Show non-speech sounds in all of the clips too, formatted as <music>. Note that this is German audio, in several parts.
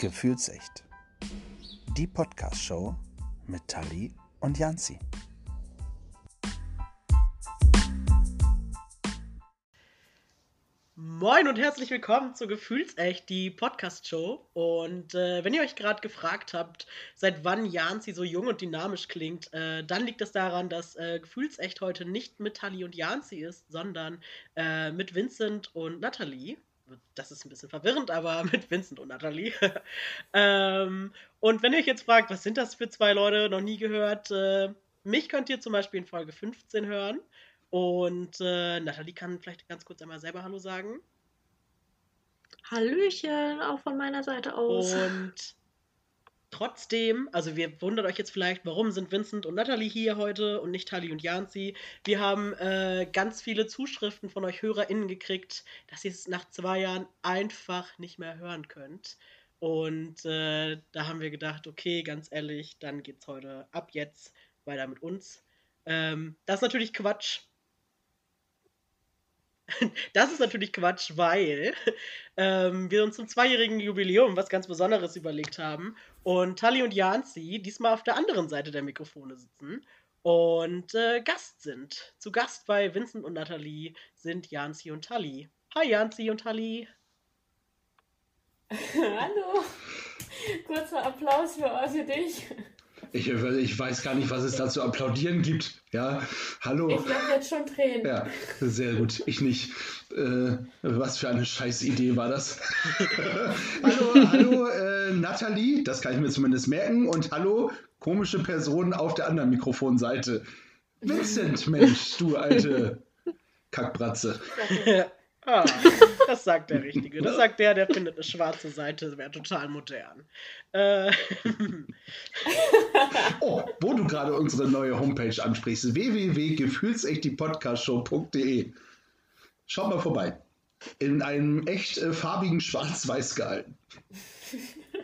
Gefühlsecht. Die Podcast-Show mit Tali und Janzi. Moin und herzlich willkommen zu Gefühlsecht, die Podcast-Show. Und äh, wenn ihr euch gerade gefragt habt, seit wann Janzi so jung und dynamisch klingt, äh, dann liegt es daran, dass äh, Gefühlsecht heute nicht mit Tali und Janzi ist, sondern äh, mit Vincent und Natalie. Das ist ein bisschen verwirrend, aber <laughs> mit Vincent und Natalie. <laughs> ähm, und wenn ihr euch jetzt fragt, was sind das für zwei Leute, noch nie gehört, äh, mich könnt ihr zum Beispiel in Folge 15 hören. Und äh, Nathalie kann vielleicht ganz kurz einmal selber Hallo sagen. Hallöchen, auch von meiner Seite aus. Und trotzdem, also wir wundert euch jetzt vielleicht, warum sind Vincent und Nathalie hier heute und nicht Tali und Janzi. Wir haben äh, ganz viele Zuschriften von euch HörerInnen gekriegt, dass ihr es nach zwei Jahren einfach nicht mehr hören könnt. Und äh, da haben wir gedacht, okay, ganz ehrlich, dann geht's heute ab jetzt weiter mit uns. Ähm, das ist natürlich Quatsch. <laughs> Das ist natürlich Quatsch, weil ähm, wir uns zum zweijährigen Jubiläum was ganz Besonderes überlegt haben und Tali und Janzi diesmal auf der anderen Seite der Mikrofone sitzen und äh, Gast sind. Zu Gast bei Vincent und Nathalie sind Janzi und Tali. Hi Janzi und Tali. <laughs> Hallo. Kurzer Applaus für, für dich. Ich, ich, weiß gar nicht, was es da zu applaudieren gibt. Ja, hallo. Ich habe jetzt schon Tränen. Ja, sehr gut. Ich nicht. Äh, was für eine Scheißidee war das? <laughs> hallo, hallo, äh, Nathalie. Das kann ich mir zumindest merken. Und hallo, komische Person auf der anderen Mikrofonseite. Vincent, Mensch, du alte <laughs> Kackbratze. Ah, das sagt der Richtige. Das <laughs> sagt der, der findet eine schwarze Seite wäre total modern. Äh. <laughs> oh, wo du gerade unsere neue Homepage ansprichst: www.gefühlsechtdiepodcastshow.de. Schaut mal vorbei. In einem echt äh, farbigen Schwarz-Weiß gehalten.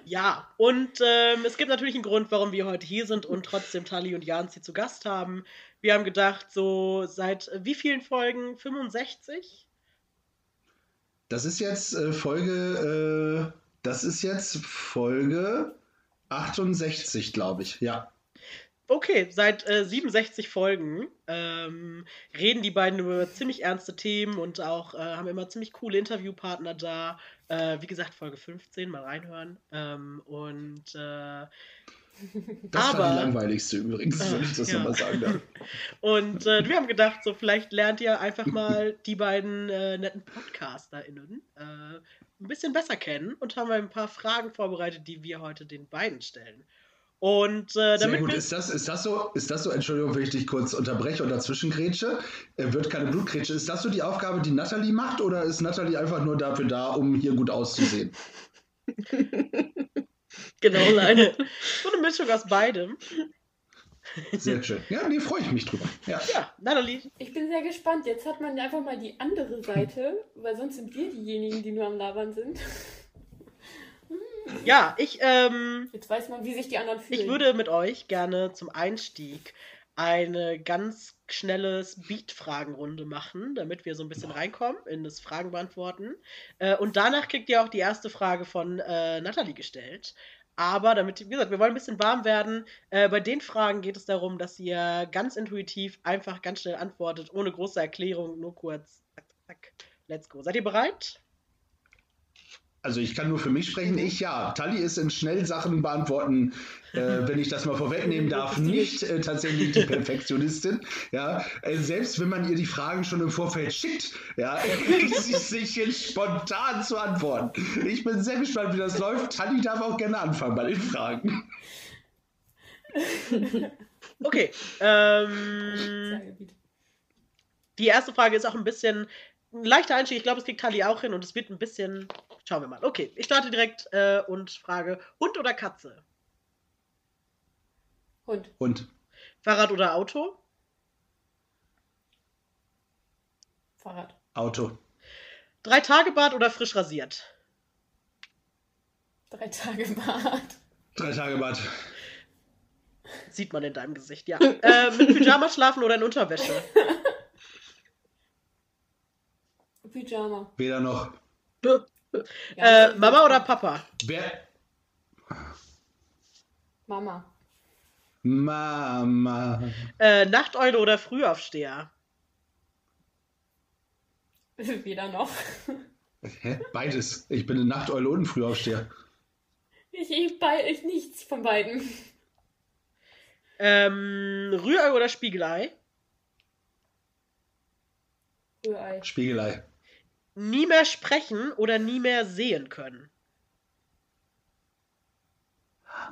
Ja, und ähm, es gibt natürlich einen Grund, warum wir heute hier sind und trotzdem Tali und Janzi zu Gast haben. Wir haben gedacht, so seit äh, wie vielen Folgen? 65? Das ist jetzt äh, Folge, äh, das ist jetzt Folge 68, glaube ich, ja. Okay, seit äh, 67 Folgen ähm, reden die beiden über ziemlich ernste Themen und auch äh, haben immer ziemlich coole Interviewpartner da. Äh, wie gesagt, Folge 15, mal reinhören. Ähm, und äh, das aber, war die langweiligste übrigens, wenn ich das ja. nochmal sagen darf. Und äh, wir haben gedacht, so vielleicht lernt ihr einfach mal die beiden äh, netten PodcasterInnen äh, ein bisschen besser kennen und haben ein paar Fragen vorbereitet, die wir heute den beiden stellen. Und äh, damit Sehr gut, ist das, ist das so, ist das so, Entschuldigung, wenn ich dich kurz unterbreche oder zwischengrätsche, äh, wird keine Blutgrätsche. Ist das so die Aufgabe, die Nathalie macht oder ist Nathalie einfach nur dafür da, um hier gut auszusehen? <laughs> Genau, Leine. <laughs> So eine Mischung aus beidem. Sehr schön. Ja, nee, freue ich mich drüber. Ja. ja, Natalie. Ich bin sehr gespannt. Jetzt hat man einfach mal die andere Seite, weil sonst sind wir diejenigen, die nur am Labern sind. Ja, ich, ähm. Jetzt weiß man, wie sich die anderen fühlen. Ich würde mit euch gerne zum Einstieg eine ganz schnelle Speed-Fragenrunde machen, damit wir so ein bisschen reinkommen in das Fragen beantworten. Äh, und danach kriegt ihr auch die erste Frage von äh, Nathalie gestellt. Aber damit, wie gesagt, wir wollen ein bisschen warm werden. Äh, bei den Fragen geht es darum, dass ihr ganz intuitiv einfach ganz schnell antwortet, ohne große Erklärung, nur kurz. Zack, zack, let's go. Seid ihr bereit? Also ich kann nur für mich sprechen. Ich ja. Tali ist in Schnellsachen beantworten, äh, <laughs> wenn ich das mal vorwegnehmen darf, nicht äh, tatsächlich die Perfektionistin. Ja, äh, selbst wenn man ihr die Fragen schon im Vorfeld schickt, ja, <laughs> sie sich jetzt spontan zu antworten. Ich bin sehr gespannt, wie das läuft. Tali darf auch gerne anfangen bei den Fragen. Okay. Ähm, die erste Frage ist auch ein bisschen ein leichter Einstieg. Ich glaube, es kriegt Tali auch hin und es wird ein bisschen Schauen wir mal. Okay, ich starte direkt äh, und frage: Hund oder Katze? Hund. Hund. Fahrrad oder Auto? Fahrrad. Auto. Drei Tage Bad oder frisch rasiert? Drei Tage Bad. Drei Tage Bad. Sieht man in deinem Gesicht, ja. äh, mit Pyjama schlafen oder in Unterwäsche? <laughs> Pyjama. Weder noch. <laughs> Ja, äh, Mama oder Papa? Wer? Mama. Mama. Äh, Nachteule oder Frühaufsteher? <laughs> Weder noch. Hä? Beides. Ich bin eine Nachteule und ein Frühaufsteher. Ich, ich, bei, ich nichts von beiden. Ähm, Rührei oder Spiegelei? Rührei. Spiegelei. Nie mehr sprechen oder nie mehr sehen können?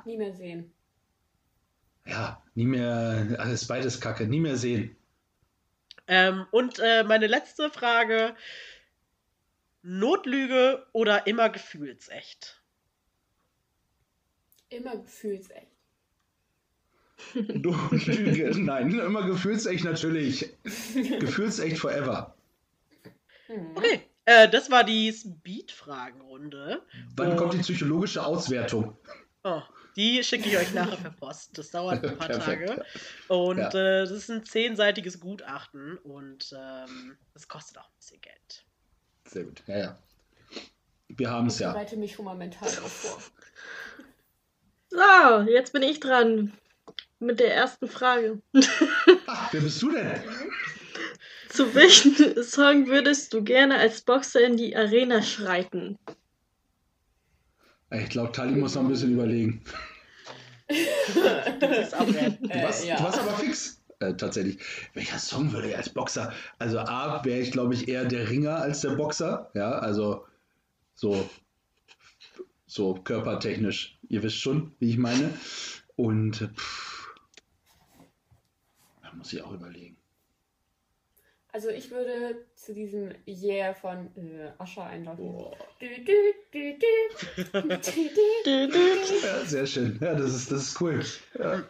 Nie mehr sehen. Ja, nie mehr, alles beides Kacke, nie mehr sehen. Ähm, und äh, meine letzte Frage: Notlüge oder immer gefühlsecht? Immer gefühlsecht. <laughs> <laughs> Du Lüge. Nein, immer gefühlsecht natürlich. <laughs> gefühlsecht forever. Okay, äh, das war die Speed-Fragenrunde. Wann Oh. kommt die psychologische Auswertung? <laughs> Oh, die schicke ich euch nachher per Post. Das dauert ein paar. <laughs> Tage. Und Ja. äh, das ist ein zehnseitiges Gutachten und ähm, das kostet auch ein bisschen Geld. Sehr gut. Ja, ja. Wir haben es Ich ja. bereite mich schon mal mental darauf vor. <laughs> So, jetzt bin ich dran mit der ersten Frage. Ach, wer bist du denn? <laughs> Zu welchem Song würdest du gerne als Boxer in die Arena schreiten? Ich glaube, Tali muss noch ein bisschen überlegen. Du bist auch wer. Du Äh, warst, ja. du warst aber fix. Äh, tatsächlich. Welcher Song würde ich als Boxer? Also A, wäre ich, glaube ich, eher der Ringer als der Boxer. Ja, also so, so körpertechnisch. Ihr wisst schon, wie ich meine. Und äh, pff, da muss ich auch überlegen. Also ich würde zu diesem Yeah von äh, Ascher einlaufen. Boah. Du, sehr schön. Ja, das ist, das ist cool. Ja.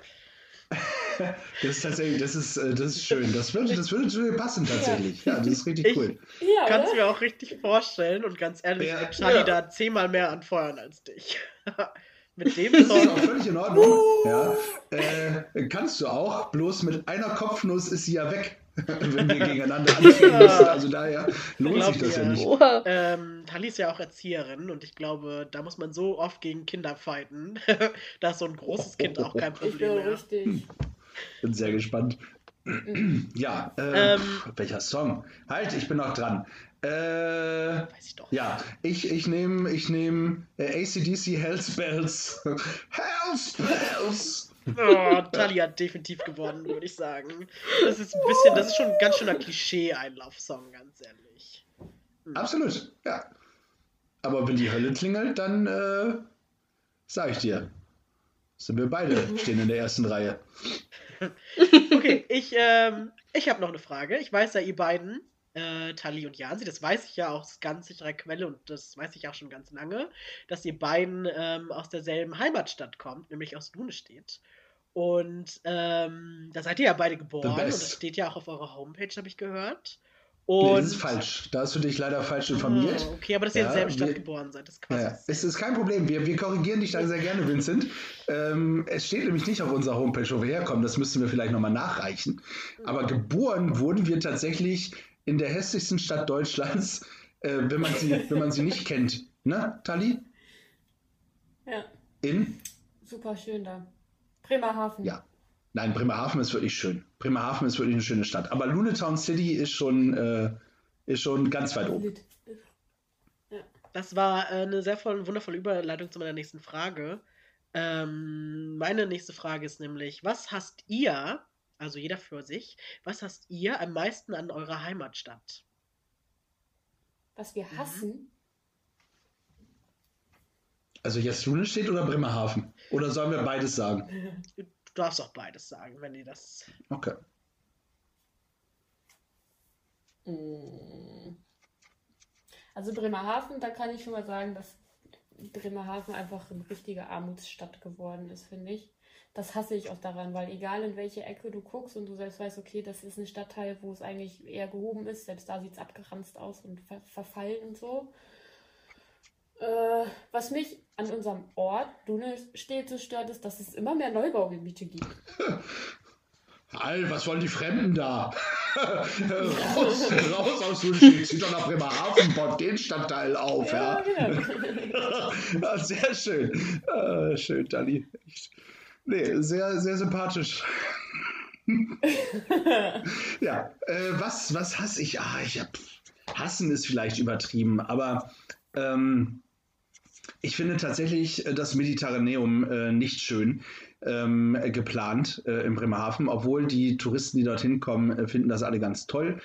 Das ist tatsächlich, das ist, äh, das ist schön. Das würde, das würde zu dir passen tatsächlich. Ja, das ist richtig Ich- cool. Ja, Kannst du oder? mir auch richtig vorstellen und ganz ehrlich, Ja. Charlie Ja. da zehnmal mehr anfeuern als dich. <laughs> Mit dem Das ist auch Song. völlig in Ordnung. Ja, äh, kannst du auch, bloß mit einer Kopfnuss ist sie ja weg, wenn wir gegeneinander <laughs> antreten müssen. Also daher lohnt sich das ja mir. nicht. Ähm, Tali ist ja auch Erzieherin und ich glaube, da muss man so oft gegen Kinder fighten. <laughs> da ist so ein großes Kind auch kein Ich Problem bin mehr. richtig. Bin sehr gespannt. Mhm. Ja, äh, Ähm. pf, welcher Song? Halt, ich bin noch dran. Äh, Weiß ich doch. ja, ich, ich nehme ich nehm, äh, ACDC Hells Bells. <laughs> Oh, Tali hat definitiv gewonnen, würde ich sagen. Das ist ein bisschen, das ist schon ein ganz schöner Klischee-Einlaufsong, ganz ehrlich. Absolut, ja. Aber wenn die Hölle klingelt, dann äh, sag ich dir, sind wir beide stehen in der ersten Reihe. <laughs> Okay, ich, ähm, ich habe noch eine Frage. Ich weiß ja, ihr beiden, äh, Tali und Jansi, das weiß ich ja auch aus ganz sicherer Quelle und das weiß ich auch schon ganz lange, dass ihr beiden ähm, aus derselben Heimatstadt kommt, nämlich aus Dunestedt. Und ähm, da seid ihr ja beide geboren und das steht ja auch auf eurer Homepage, habe ich gehört. Nee, Und das ist falsch. Da hast du dich leider falsch informiert. Oh, okay, aber dass ihr in Ja, derselben Stadt wir- geboren seid, das ist quasi. Ja, es ist kein Problem. Wir, wir korrigieren dich da sehr gerne, Vincent. Ähm, es steht nämlich nicht auf unserer Homepage, wo wir herkommen. Das müssten wir vielleicht nochmal nachreichen. Aber geboren wurden wir tatsächlich in der hässlichsten Stadt Deutschlands, äh, wenn, man sie, wenn man sie nicht kennt. Ne, Tali? Ja, In? super schön da. Bremerhaven. Ja. Nein, Bremerhaven ist wirklich schön. Bremerhaven ist wirklich eine schöne Stadt. Aber Lunetown City ist schon, äh, ist schon ganz weit oben. Das war äh, eine sehr voll, wundervolle Überleitung zu meiner nächsten Frage. Ähm, meine nächste Frage ist nämlich, was hasst ihr, also jeder für sich, was hasst ihr am meisten an eurer Heimatstadt? Was wir Mhm. hassen. Also jetzt Lunestedt oder Bremerhaven? Oder sollen wir beides sagen? Du darfst auch beides sagen, wenn ihr das. Okay. Mm. Also Bremerhaven, da kann ich schon mal sagen, dass Bremerhaven einfach eine richtige Armutsstadt geworden ist, finde ich. Das hasse ich auch daran, weil egal in welche Ecke du guckst und du selbst weißt, okay, das ist ein Stadtteil, wo es eigentlich eher gehoben ist, selbst da sieht es abgeranzt aus und ver verfallen und so. Äh, was mich an unserem Ort, so stört, ist, dass es immer mehr Neubaugebiete gibt. Al, was wollen die Fremden da? raus, raus aus Sushi, zieht doch nach Bremerhaven, baut den Stadtteil auf, ja. Ja, genau. <laughs> sehr schön. Äh, schön, Dali. Nee, sehr, sehr sympathisch. <laughs> ja, äh, was, was hasse ich? Ah, ich hab, hassen ist vielleicht übertrieben, aber ähm, ich finde tatsächlich äh, das Mediterraneum äh, nicht schön ähm, geplant äh, in Bremerhaven, obwohl die Touristen, die dorthin kommen, äh, finden das alle ganz toll.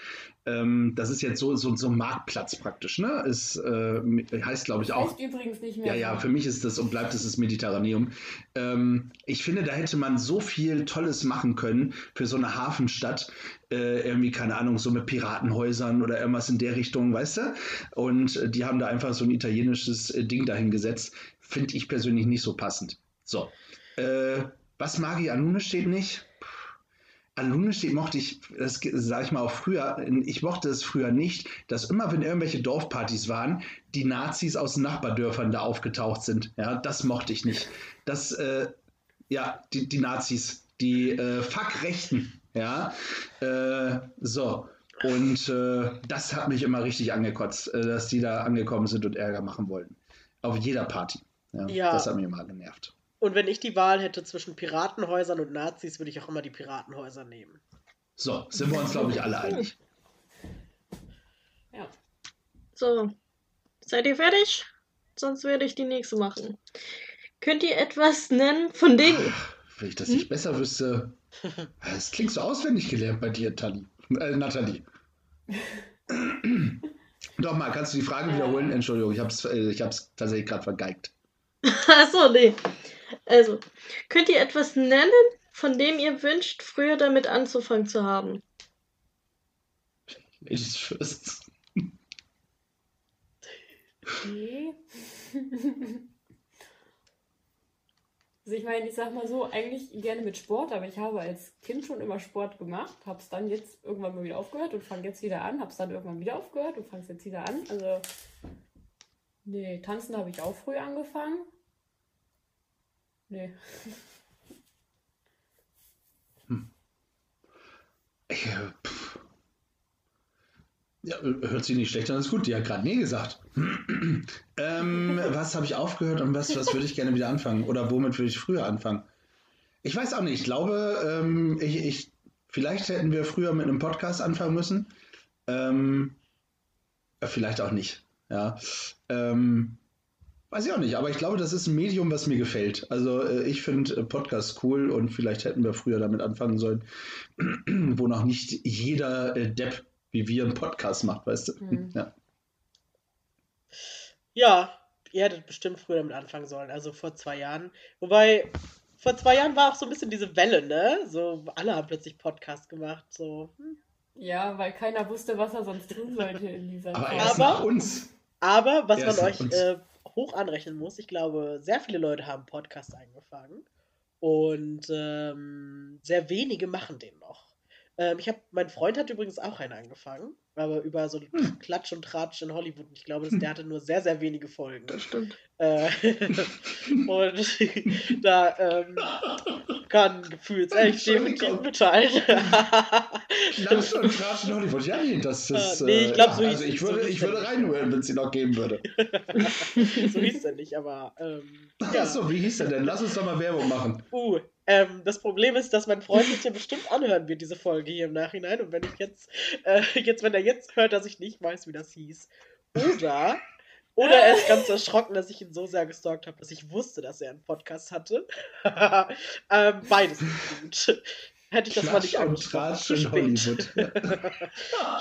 Ähm, das ist jetzt so, so, so ein Marktplatz praktisch, ne? Ist, äh, heißt, glaube ich, auch. Heißt übrigens nicht mehr. Ja, ja, für mich ist das und bleibt es das Mediterraneum. Ähm, ich finde, da hätte man so viel Tolles machen können für so eine Hafenstadt. Äh, irgendwie, keine Ahnung, so mit Piratenhäusern oder irgendwas in der Richtung, weißt du? Und die haben da einfach so ein italienisches äh, Ding dahingesetzt. Finde ich persönlich nicht so passend. So. Äh, was Magi Anune steht nicht? An Lunestedt mochte ich, das sage ich mal auch früher, ich mochte es früher nicht, dass immer, wenn irgendwelche Dorfpartys waren, die Nazis aus den Nachbardörfern da aufgetaucht sind. Ja, das mochte ich nicht. Das, äh, ja, die, die Nazis, die äh, Fuck-Rechten, ja, äh, so. Und äh, das hat mich immer richtig angekotzt, äh, dass die da angekommen sind und Ärger machen wollten. Auf jeder Party. Ja, Ja. Das hat mich immer genervt. Und wenn ich die Wahl hätte zwischen Piratenhäusern und Nazis, würde ich auch immer die Piratenhäuser nehmen. So, sind wir uns, glaube ich, alle einig. Ja. So, seid ihr fertig? Sonst werde ich die nächste machen. Könnt ihr etwas nennen, von denen. Wenn ich das nicht besser wüsste. Es klingt so auswendig gelernt bei dir, Tali. Äh, Nathalie. <laughs> Doch mal, kannst du die Frage wiederholen? Entschuldigung, ich habe es äh, ich hab's tatsächlich gerade vergeigt. Achso, nee. Also, könnt ihr etwas nennen, von dem ihr wünscht, früher damit anzufangen zu haben? Ladies first. Okay. <laughs> Also ich meine, ich sag mal so, eigentlich gerne mit Sport, aber ich habe als Kind schon immer Sport gemacht, habe es dann jetzt irgendwann mal wieder aufgehört und fange jetzt wieder an, habe es dann irgendwann wieder aufgehört und fange es jetzt wieder an. Also, nee, tanzen habe ich auch früh angefangen. Nee. Ich, äh. Ja, hört sich nicht schlecht an, ist gut. Die hat gerade nee gesagt. <clears throat> ähm, was habe ich aufgehört und was, was würde ich gerne wieder anfangen? Oder womit würde ich früher anfangen? Ich weiß auch nicht. Ich glaube, ähm, ich, ich, vielleicht hätten wir früher mit einem Podcast anfangen müssen. Ähm, äh, vielleicht auch nicht. Ja. Ähm, weiß ich auch nicht. Aber ich glaube, das ist ein Medium, was mir gefällt. Also äh, ich finde äh, Podcasts cool und vielleicht hätten wir früher damit anfangen sollen, <clears throat> wo noch nicht jeder äh, Depp wie wir einen Podcast macht, weißt du? Mhm. Ja. Ja, ihr hättet bestimmt früher damit anfangen sollen, also vor zwei Jahren. Wobei, vor zwei Jahren war auch so ein bisschen diese Welle, ne? So, alle haben plötzlich Podcast gemacht, so. hm. Ja, weil keiner wusste, was er sonst tun sollte in dieser Aber Zeit. erst Aber- nach uns. Aber was Erst man euch uns. äh, hoch anrechnen muss, ich glaube, sehr viele Leute haben Podcast angefangen und ähm, sehr wenige machen den noch. Ähm, ich habe, mein Freund hat übrigens auch einen angefangen, aber über so Hm. Klatsch und Tratsch in Hollywood. Und Ich glaube, <laughs> der hatte nur sehr, sehr wenige Folgen. Das stimmt. Äh, <laughs> und <laughs> da ähm, kann gefühlt echt definitiv mithalten. Klatsch und Tratsch in Hollywood. Ja, nee, das ist. Ah, nee, ich glaub, ja, so Also hieß- ich so würde, hieß ich würde reinhören, wenn es ihn noch geben würde. <laughs> so hieß er nicht, aber ähm, ja. Achso, wie hieß er denn? Lass uns doch mal Werbung machen. Uh, ähm, das Problem ist, dass mein Freund sich ja bestimmt anhören wird, diese Folge hier im Nachhinein. Und wenn ich jetzt, äh, jetzt, wenn er jetzt hört, dass ich nicht weiß, wie das hieß. Oder, oder er ist ganz erschrocken, dass ich ihn so sehr gestalkt habe, dass ich wusste, dass er einen Podcast hatte. <laughs> ähm, beides ist gut. Hätte ich das mal nicht Klatsch angesprochen. Zu spät. Hollywood. <laughs>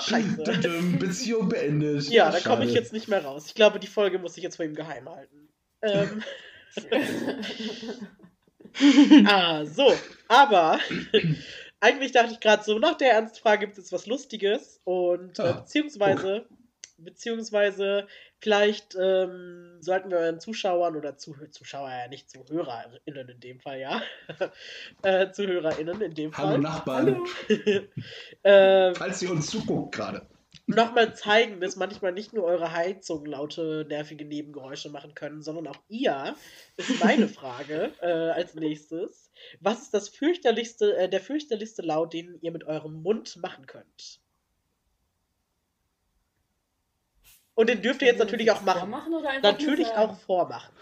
<laughs> Scheiße. Beziehung beendet. Ja, da komme ich jetzt nicht mehr raus. Ich glaube, die Folge muss ich jetzt vor ihm geheim halten. Ähm, ah, so. Aber <clears throat> eigentlich dachte ich gerade so, nach der Ernstfrage gibt es was Lustiges und äh, Ah, beziehungsweise, beziehungsweise vielleicht ähm, sollten wir euren Zuschauern oder Zuh Zuschauer ja nicht ZuhörerInnen in dem Fall, ja. <laughs> äh, ZuhörerInnen in dem Hallo Fall. Nachbarn, <laughs> ähm, falls ihr uns zuguckt gerade. nochmal zeigen, dass manchmal nicht nur eure Heizung laute, nervige Nebengeräusche machen können, sondern auch ihr, ist meine <laughs> Frage äh, als nächstes. Was ist das fürchterlichste, äh, der fürchterlichste Laut, den ihr mit eurem Mund machen könnt? Und den dürft ihr jetzt natürlich auch machen. Vormachen oder einfach Natürlich auch vormachen.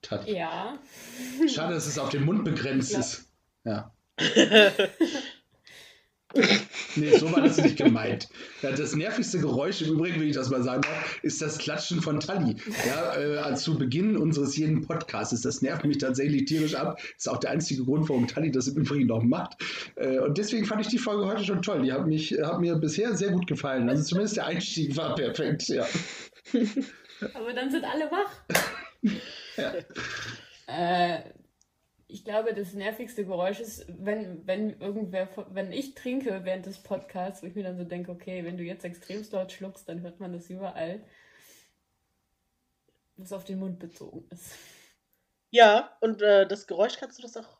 Tat. Ja. Schade, dass es auf den Mund begrenzt ist. Ja. <laughs> Nee, so war das nicht gemeint. Ja, das nervigste Geräusch, im Übrigen, wenn ich das mal sagen darf, ist das Klatschen von Tali. Ja, äh, zu Beginn unseres jeden Podcasts. Das nervt mich tatsächlich tierisch ab. Ist auch der einzige Grund, warum Tali das im Übrigen noch macht. Äh, und deswegen fand ich die Folge heute schon toll. Die hat, mich, hat mir bisher sehr gut gefallen. Also zumindest der Einstieg war perfekt. Ja. Aber dann sind alle wach. Ja. Äh, ich glaube, das nervigste Geräusch ist, wenn, wenn irgendwer, wenn ich trinke während des Podcasts, wo ich mir dann so denke, okay, wenn du jetzt extremst laut schluckst, dann hört man das überall. Was auf den Mund bezogen ist. Ja, und äh, das Geräusch kannst du das auch.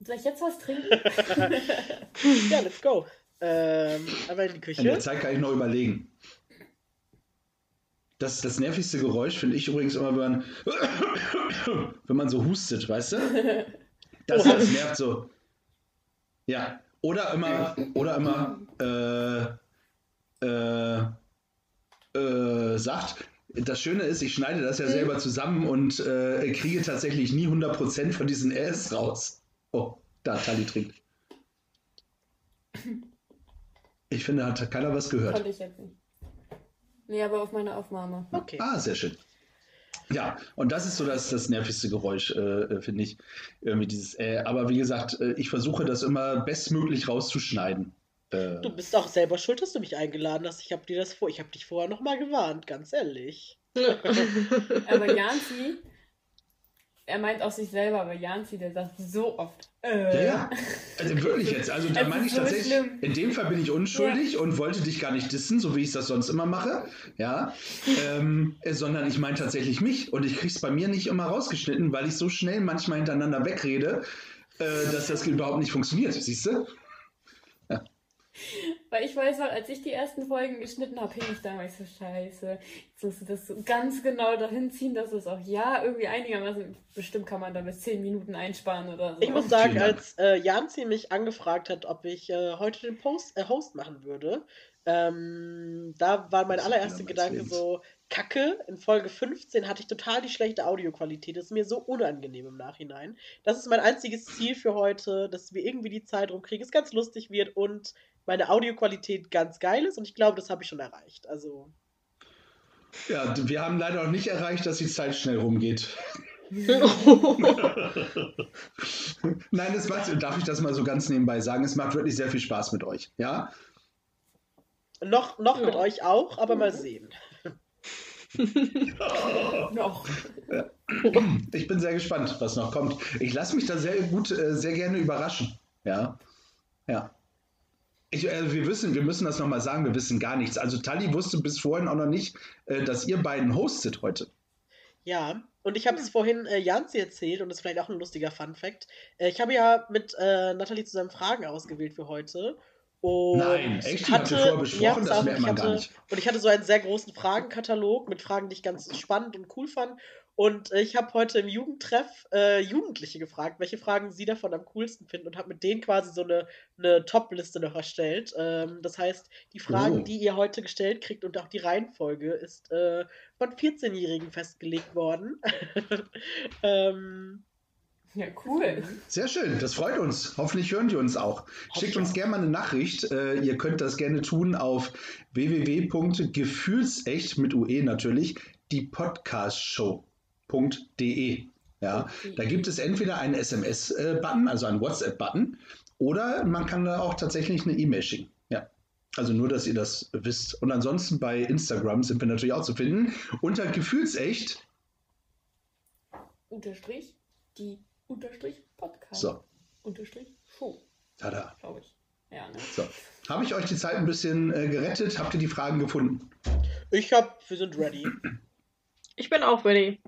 Soll ich jetzt was trinken? <laughs> Ja, let's go. Ähm, aber in die In Küche. der Zeit kann ich noch überlegen. Das, das nervigste Geräusch finde ich übrigens immer, wenn man, <coughs> wenn man so hustet, weißt du? <laughs> Das, das nervt so. Ja. Oder immer, oder immer äh, äh, äh, sagt, das Schöne ist, ich schneide das ja selber zusammen und äh, kriege tatsächlich nie 100% von diesen S raus. Oh, da, Tali trinkt. Ich finde, hat keiner was gehört. Konnte ich jetzt nicht. Nee, aber auf meine Aufnahme. Okay. Ah, sehr schön. Ja, und das ist so das, das nervigste Geräusch, äh, äh, finde ich. Irgendwie dieses, äh, aber wie gesagt, äh, ich versuche das immer bestmöglich rauszuschneiden. Äh, Du bist auch selber schuld, dass du mich eingeladen hast. Ich habe dir das vor, ich habe dich vorher noch mal gewarnt, ganz ehrlich. <laughs> Aber Janzi, er meint auch sich selber, aber Janzi, der sagt so oft. Äh, ja, ja. <laughs> Also wirklich jetzt. Also da Es meine ich so tatsächlich, schlimm. in dem Fall bin ich unschuldig und wollte dich gar nicht dissen, so wie ich das sonst immer mache. Ja. ähm, äh, sondern ich meine tatsächlich mich. Und ich krieg's bei mir nicht immer rausgeschnitten, weil ich so schnell manchmal hintereinander wegrede, äh, dass das überhaupt nicht funktioniert. Siehst du? <laughs> Weil ich weiß noch, als ich die ersten Folgen geschnitten habe, hing ich da war ich so scheiße. Jetzt musst du das so ganz genau dahin ziehen, dass es auch ja irgendwie einigermaßen, bestimmt kann man da bis 10 Minuten einsparen oder so. Ich muss sagen, als äh, Janzi mich angefragt hat, ob ich äh, heute den Post, äh, Host machen würde, ähm, da war mein allererster Gedanke so, Kacke, in Folge 15 hatte ich total die schlechte Audioqualität. Das ist mir so unangenehm im Nachhinein. Das ist mein einziges Ziel für heute, dass wir irgendwie die Zeit rumkriegen, es ganz lustig wird und meine Audioqualität ganz geil ist und ich glaube, das habe ich schon erreicht. Also, Ja, wir haben leider noch nicht erreicht, dass die Zeit schnell rumgeht. <laughs> Nein, es macht, darf ich das mal so ganz nebenbei sagen, es macht wirklich sehr viel Spaß mit euch. Ja, noch, noch Ja. mit euch auch, aber mal sehen. <laughs> Noch. ich bin sehr gespannt, was noch kommt. Ich lasse mich da sehr gut, äh, sehr gerne überraschen. Ja, ja. Ich, äh, wir wissen, wir müssen das nochmal sagen, wir wissen gar nichts. Also Tali wusste bis vorhin auch noch nicht, äh, dass ihr beiden hostet heute. Ja, und ich habe es vorhin äh, Janzi erzählt und das ist vielleicht auch ein lustiger Fun-Fact. Äh, ich habe ja mit äh, Nathalie zusammen Fragen ausgewählt für heute. Und Nein, echt? Ihr vorher besprochen? ja, Das merkt ich man gar hatte, nicht. Und ich hatte so einen sehr großen Fragenkatalog mit Fragen, die ich ganz spannend und cool fand. Und äh, ich habe heute im Jugendtreff äh, Jugendliche gefragt, welche Fragen sie davon am coolsten finden und habe mit denen quasi so eine, eine Top-Liste noch erstellt. Ähm, das heißt, die Fragen, Oh. die ihr heute gestellt kriegt und auch die Reihenfolge ist äh, von 14-Jährigen festgelegt worden. <laughs> ähm, Ja, cool. Sehr schön, das freut uns. Hoffentlich hören die uns auch. Schickt uns gerne mal eine Nachricht. Äh, ihr könnt das gerne tun auf www.gefühlsecht mit UE natürlich, die Podcastshow.de. Ja, Okay. da gibt es entweder einen SMS-Button, also einen WhatsApp-Button, oder man kann da auch tatsächlich eine E-Mail schicken. Ja. Also nur, dass ihr das wisst. Und ansonsten bei Instagram sind wir natürlich auch zu finden. Unter Gefühlsecht. Unterstrich, die Unterstrich Podcast. So, Unterstrich Show, tada. glaube ich. Ja, ne? So. Habe ich euch die Zeit ein bisschen äh, gerettet? Habt ihr die Fragen gefunden? ich hab, wir sind ready. Ich bin auch ready.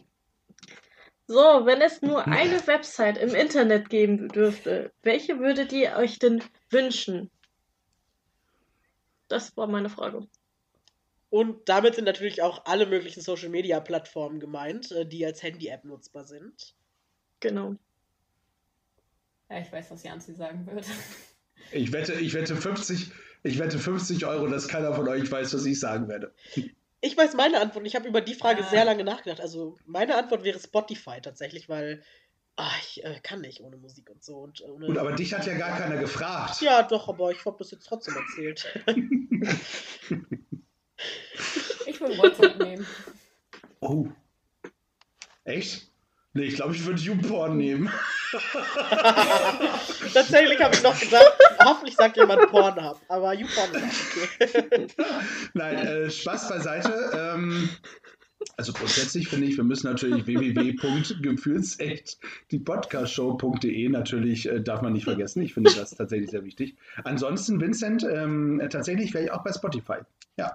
So, wenn es nur eine Website im Internet geben dürfte, welche würdet ihr euch denn wünschen? Das war meine Frage. Und damit sind natürlich auch alle möglichen Social Media Plattformen gemeint, äh, die als Handy-App nutzbar sind. Genau. Ja, ich weiß, was Janzi sagen wird. Ich wette, ich wette 50, ich wette 50 Euro, dass keiner von euch weiß, was ich sagen werde. Ich weiß meine Antwort und ich habe über die Frage Ah. sehr lange nachgedacht. Also meine Antwort wäre Spotify tatsächlich, weil ah, ich äh, kann nicht ohne Musik und so. Und ohne, Gut, aber dich hat ja gar keiner gefragt. ja, doch, aber ich habe das jetzt trotzdem erzählt. Ich will WhatsApp nehmen. <laughs> Oh. Echt? Nee, ich glaube, ich würde YouPorn nehmen. <laughs> Tatsächlich habe ich noch gedacht, hoffentlich sagt jemand Pornhub, aber YouPorn ist okay. <laughs> Nein, äh, Spaß beiseite. Ähm, also grundsätzlich finde ich, wir müssen natürlich www.gefühlsecht die Podcastshow.de natürlich äh, darf man nicht vergessen. Ich finde das tatsächlich sehr wichtig. Ansonsten, Vincent, ähm, äh, tatsächlich wäre ich auch bei Spotify. Ja.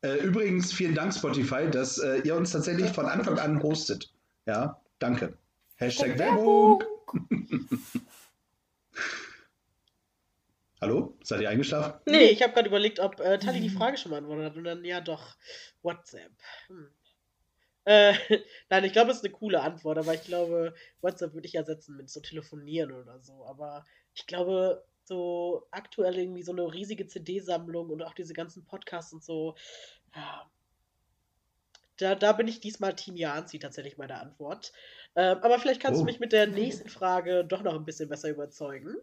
Äh, übrigens, vielen Dank, Spotify, dass äh, ihr uns tatsächlich von Anfang an hostet. Ja, danke. Hashtag Werbung. <laughs> Hallo? Seid ihr eingeschlafen? Nee, ich habe gerade überlegt, ob äh, Tali die Frage schon beantwortet hat und dann, ja doch, WhatsApp. Hm. Äh, <laughs> nein, ich glaube, das ist eine coole Antwort, aber ich glaube, WhatsApp würde ich ersetzen mit so Telefonieren oder so. Aber ich glaube, so aktuell irgendwie so eine riesige CD-Sammlung und auch diese ganzen Podcasts und so, ja. Da, da bin ich diesmal Team Janzi tatsächlich meine Antwort. Ähm, aber vielleicht kannst Oh. du mich mit der nächsten Frage doch noch ein bisschen besser überzeugen.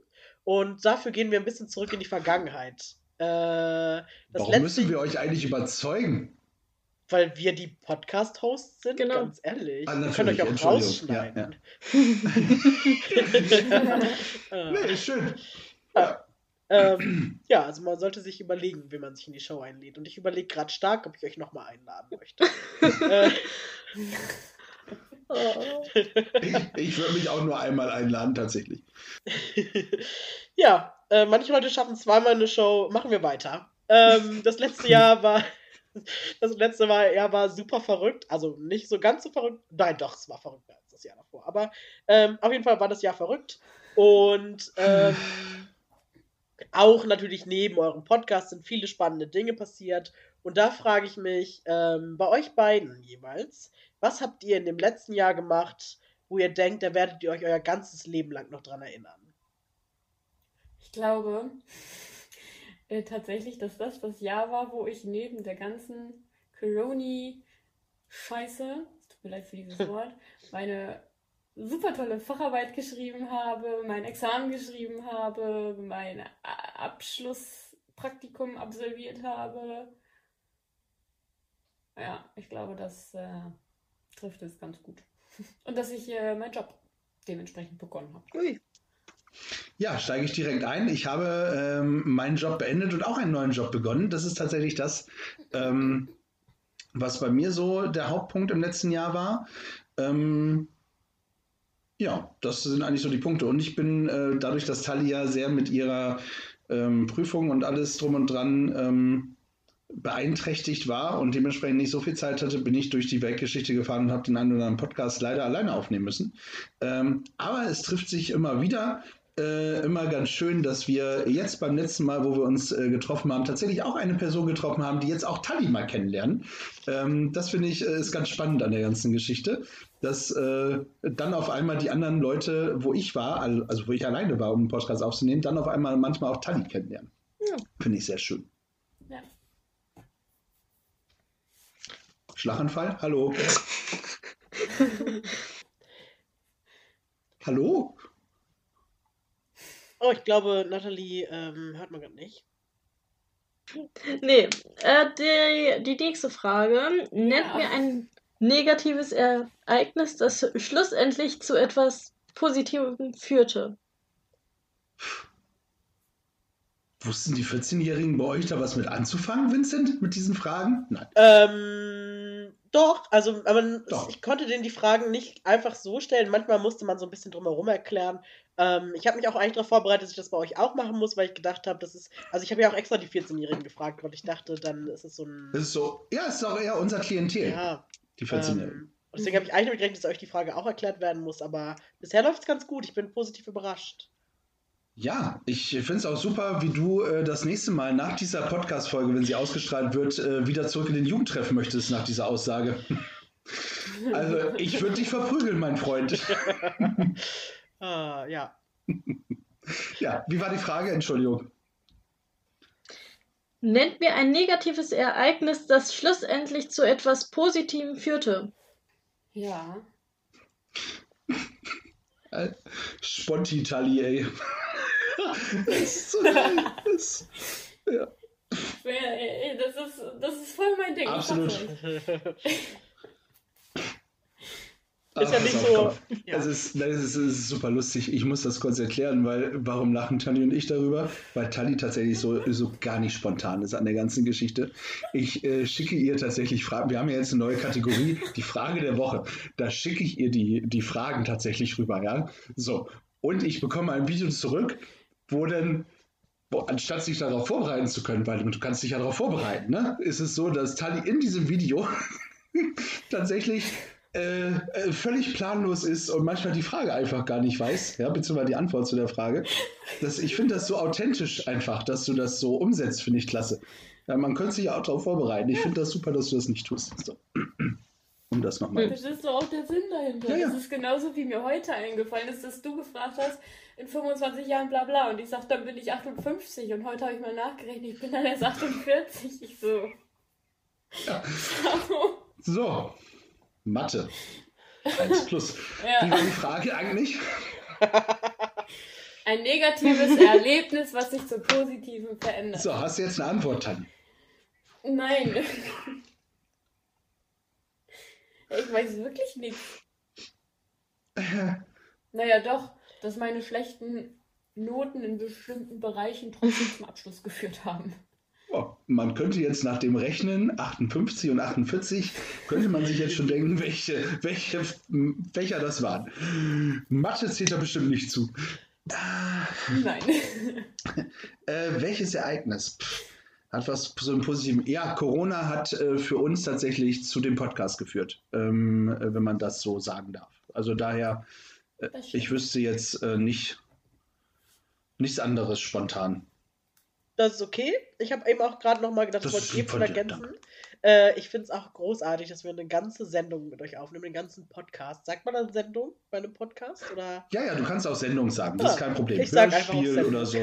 Und dafür gehen wir ein bisschen zurück in die Vergangenheit. Äh, das Warum letzte, müssen wir euch eigentlich überzeugen? weil wir die Podcast-Hosts sind, Genau. ganz ehrlich. Ah, wir können euch auch rausschneiden. <laughs> <laughs> Äh, Nee, ist schön. Ähm, ja, also man sollte sich überlegen, wie man sich in die Show einlädt. Und ich überlege gerade stark, ob ich euch nochmal einladen möchte. <laughs> äh, Oh. Ich, ich würde mich auch nur einmal einladen, tatsächlich. <laughs> ja, äh, manche Leute schaffen zweimal eine Show. Machen wir weiter. Ähm, das letzte Jahr <laughs> war. Das letzte Jahr war super verrückt. Also nicht so ganz so verrückt. Nein, doch, es war verrückter als das Jahr davor. Aber ähm, auf jeden Fall war das Jahr verrückt. Und ähm, <sighs> auch natürlich neben eurem Podcast sind viele spannende Dinge passiert. Und da frage ich mich, ähm, bei euch beiden jeweils, was habt ihr in dem letzten Jahr gemacht, wo ihr denkt, da werdet ihr euch euer ganzes Leben lang noch dran erinnern? Ich glaube <laughs> äh, tatsächlich, dass das das Jahr war, wo ich neben der ganzen Coroni-Scheiße, es tut mir leid für dieses <laughs> Wort, meine super tolle Facharbeit geschrieben habe, mein Examen geschrieben habe, mein Abschlusspraktikum absolviert habe. Ja, ich glaube, das äh, trifft es ganz gut. <laughs> Und dass ich äh, meinen Job dementsprechend begonnen habe. Ui. Ja, steige ich direkt ein. Ich habe ähm, meinen Job beendet und auch einen neuen Job begonnen. Das ist tatsächlich das, ähm, was bei mir so der Hauptpunkt im letzten Jahr war. Ähm, ja, das sind eigentlich so die Punkte. Und ich bin äh, dadurch, dass Talia sehr mit ihrer ähm, Prüfung und alles drum und dran ähm, beeinträchtigt war und dementsprechend nicht so viel Zeit hatte, bin ich durch die Weltgeschichte gefahren und habe den einen oder anderen Podcast leider alleine aufnehmen müssen. Ähm, aber es trifft sich immer wieder. Äh, immer ganz schön, dass wir jetzt beim letzten Mal, wo wir uns äh, getroffen haben, tatsächlich auch eine Person getroffen haben, die jetzt auch Tali mal kennenlernen. Ähm, das finde ich äh, ist ganz spannend an der ganzen Geschichte, dass äh, dann auf einmal die anderen Leute, wo ich war, also, also wo ich alleine war, um einen Podcast aufzunehmen, dann auf einmal manchmal auch Tali kennenlernen. Ja. Finde ich sehr schön. Ja. Schlaganfall? Hallo. <laughs> Hallo? Oh, ich glaube, Nathalie ähm, hört man gerade nicht. Nee, äh, die, die nächste Frage. Nennt Ja. mir ein negatives Ereignis, das schlussendlich zu etwas Positivem führte. Wussten die 14-Jährigen bei euch da was mit anzufangen, Vincent, mit diesen Fragen? Nein. Ähm, doch, also, aber Doch. ich konnte denen die Fragen nicht einfach so stellen. Manchmal musste man so ein bisschen drumherum erklären. Ähm, ich habe mich auch eigentlich darauf vorbereitet, dass ich das bei euch auch machen muss, weil ich gedacht habe, das ist. Also, ich habe ja auch extra die 14-Jährigen gefragt, weil ich dachte, dann ist es so ein. Das ist so, ja, ist doch eher unser Klientel, Ja, die 14-Jährigen. ähm, Deswegen habe ich eigentlich damit gerechnet, dass euch die Frage auch erklärt werden muss, aber bisher läuft es ganz gut. Ich bin positiv überrascht. Ja, ich finde es auch super, wie du äh, das nächste Mal nach dieser Podcast-Folge, wenn sie ausgestrahlt wird, äh, wieder zurück in den Jugendtreff möchtest nach dieser Aussage. <laughs> also, ich würde dich verprügeln, mein Freund. <laughs> ah, ja. <laughs> ja, wie war die Frage? Entschuldigung. Nennt mir ein negatives Ereignis, das schlussendlich zu etwas Positivem führte. Ja. Sponti-Tali, ey. <laughs> das ist so das, ja. Das ist, das ist voll mein Ding. Absolut. <laughs> Ist ja nicht so. Ja. Es, ist, ist, ist super lustig. Ich muss das kurz erklären, weil warum lachen Tali und ich darüber? Weil Tali tatsächlich so, so gar nicht spontan ist an der ganzen Geschichte. Ich äh, schicke ihr tatsächlich Fragen. Wir haben ja jetzt eine neue Kategorie, die Frage der Woche. Da schicke ich ihr die, die Fragen tatsächlich rüber, ja. So. Und ich bekomme ein Video zurück, wo dann Boah, anstatt sich darauf vorbereiten zu können, weil du kannst dich ja darauf vorbereiten, ne? ist es so, dass Tali in diesem Video <laughs> tatsächlich äh, äh, völlig planlos ist und manchmal die Frage einfach gar nicht weiß, ja, beziehungsweise die Antwort zu der Frage. Das, ich finde das so authentisch einfach, dass du das so umsetzt, finde ich klasse. Ja, man könnte sich ja auch darauf vorbereiten. Ich finde das super, dass du das nicht tust. So. <clears throat> Um das nochmal. Das ist doch auch der Sinn dahinter. Ja, ja. Das ist genauso, wie mir heute eingefallen ist, dass du gefragt hast, in 25 Jahren bla bla. Und ich sag, dann bin ich 58 und heute habe ich mal nachgerechnet, ich bin dann erst 48. Ich so. Ja. <laughs> so. Mathe. 1 plus. Ja. Wie war die Frage eigentlich? <laughs> Ein negatives Erlebnis, was sich zum Positiven verändert. So, hast du jetzt eine Antwort, Tanja? Nein. <laughs> Ich weiß wirklich nicht. <laughs> naja, doch, dass meine schlechten Noten in bestimmten Bereichen trotzdem zum Abschluss geführt haben. Man könnte jetzt nach dem Rechnen 58 und 48, könnte man sich jetzt schon denken, welche, welche Fächer das waren. Mathe zählt da bestimmt nicht zu. Nein. <laughs> äh, welches Ereignis? Hat was so im Positiven. Ja, Corona hat äh, für uns tatsächlich zu dem Podcast geführt, ähm, äh, wenn man das so sagen darf. Also daher, äh, ich wüsste jetzt äh, nicht nichts anderes spontan. Das ist okay. Ich habe eben auch gerade noch mal gedacht, das ich wollte eben ergänzen. Äh, ich finde es auch großartig, dass wir eine ganze Sendung mit euch aufnehmen, den ganzen Podcast. Sagt man dann Sendung bei einem Podcast? Oder? Ja, ja, du kannst auch Sendung sagen, das ja, ist kein Problem. Ich einfach oder so.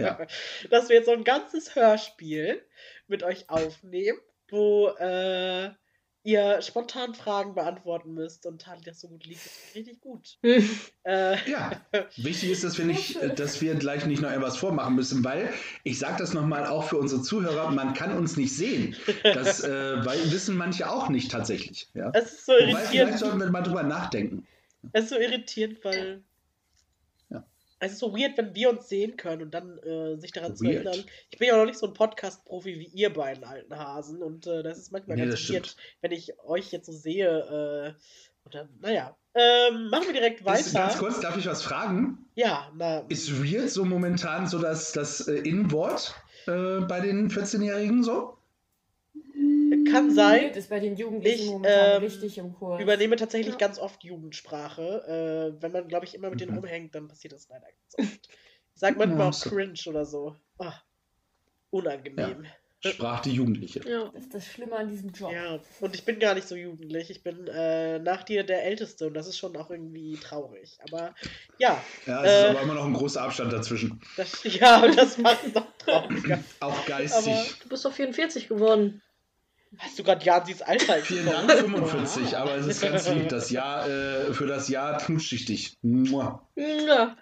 ja. <laughs> Dass wir jetzt so ein ganzes Hörspiel mit euch aufnehmen, wo äh, ihr spontan Fragen beantworten müsst und Tali das so gut liegt, ist richtig gut. <laughs> äh, ja, wichtig ist, dass wir, nicht, dass wir gleich nicht noch etwas vormachen müssen, weil ich sage das nochmal auch für unsere Zuhörer, man kann uns nicht sehen. Das äh, <laughs> weil, wissen manche auch nicht tatsächlich. Ja? Es ist so Wobei, irritierend. Vielleicht sollten wir mal drüber nachdenken. Es ist so irritierend, weil es ist so weird, wenn wir uns sehen können und dann äh, sich daran weird. zu erinnern. Ich bin ja noch nicht so ein Podcast-Profi wie ihr beiden alten Hasen und äh, das ist manchmal nee, ganz weird, wenn ich euch jetzt so sehe. Äh, und dann, naja. Ähm, machen wir direkt weiter. Ist, ganz kurz, darf ich was fragen? Ja, na. Ist weird so momentan so das, das äh, In-Wort äh, bei den 14-Jährigen so? Kann sein. ist bei den Jugendlichen ich, momentan ähm, richtig im Kurs. übernehme tatsächlich ja. ganz oft Jugendsprache. Äh, wenn man, glaube ich, immer mit mhm. denen rumhängt, dann passiert das leider ganz oft. Ich sage manchmal auch cringe oder so. Oh, unangenehm. Ja. Sprach die Jugendliche. Ja, das ist das Schlimme an diesem Job. Ja, und ich bin gar nicht so jugendlich. Ich bin äh, nach dir der Älteste und das ist schon auch irgendwie traurig. Aber ja. Ja, es äh, ist aber immer noch ein großer Abstand dazwischen. Das, <laughs> ja, das macht es noch trauriger. auch geistig. Aber du bist doch 44 geworden. Hast du gerade Jansis Alter? Vielen Dank, 45, aber es ist <laughs> ganz lieb. Das Jahr, äh, für das Jahr knutsche ich dich. Mua. Ja.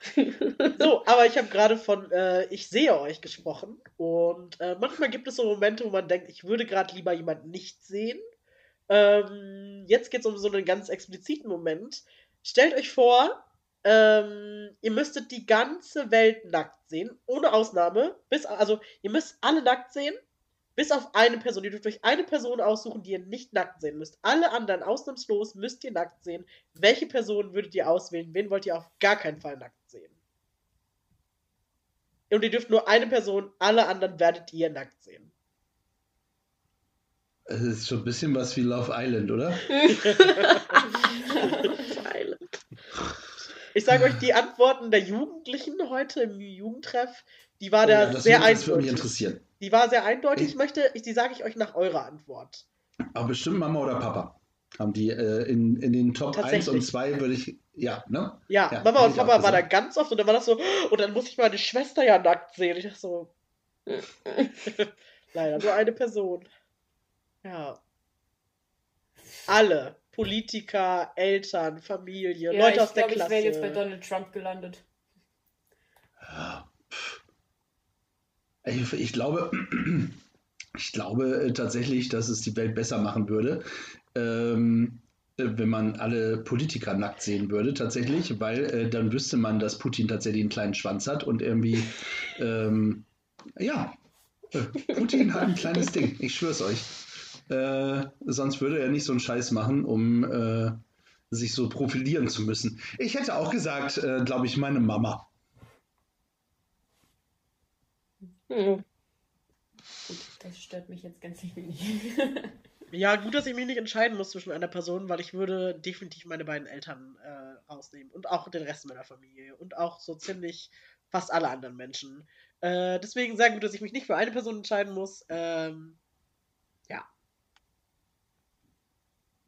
so, aber ich habe gerade von äh, Ich sehe euch gesprochen. Und äh, manchmal gibt es so Momente, wo man denkt, ich würde gerade lieber jemanden nicht sehen. Ähm, jetzt geht es um so einen ganz expliziten Moment. Stellt euch vor, ähm, ihr müsstet die ganze Welt nackt sehen, ohne Ausnahme. Bis, also, ihr müsst alle nackt sehen bis auf eine Person. Ihr dürft euch eine Person aussuchen, die ihr nicht nackt sehen müsst. Alle anderen ausnahmslos müsst ihr nackt sehen. Welche Person würdet ihr auswählen? Wen wollt ihr auf gar keinen Fall nackt sehen? Und ihr dürft nur eine Person, alle anderen werdet ihr nackt sehen. Es ist schon ein bisschen was wie Love Island, oder? Island. <laughs> Ich sage euch die Antworten der Jugendlichen heute im Jugendtreff. Die war Oh da ja, das, sehr würde- das würde mich eindeutig. interessieren. Die war sehr eindeutig. Ich- Ich möchte, ich, die sage ich euch nach eurer Antwort. Aber bestimmt Mama oder Papa. Haben die äh, in, in den Top 1 und Tatsächlich. 2 würde ich. Ja, ne? Ja, Ja, Mama und Papa war da ganz oft und dann war das so, und dann muss ich meine Schwester ja nackt sehen. Ich dachte so, <laughs> leider nur eine Person. Ja. Alle. Politiker, Eltern, Familie, Ja, Leute aus der glaube, ich Klasse. wäre jetzt bei Donald Trump gelandet. Ja. Ich, ich glaube, <clears throat> ich glaube äh, tatsächlich, dass es die Welt besser machen würde, ähm, äh, wenn man alle Politiker nackt sehen würde, tatsächlich, weil äh, dann wüsste man, dass Putin tatsächlich einen kleinen Schwanz hat und irgendwie, ähm, ja, äh, Putin hat ein kleines Ding, ich schwör's euch. Äh, sonst würde er nicht so einen Scheiß machen, um äh, sich so profilieren zu müssen. Ich hätte auch gesagt, glaube ich, meine Mama. Gut, das stört mich jetzt ganz wenig. <laughs> Ja, gut, dass ich mich nicht entscheiden muss zwischen einer Person, weil ich würde definitiv meine beiden Eltern äh, rausnehmen und auch den Rest meiner Familie und auch so ziemlich fast alle anderen Menschen. Äh, deswegen sehr gut, dass ich mich nicht für eine Person entscheiden muss. Ähm, ja.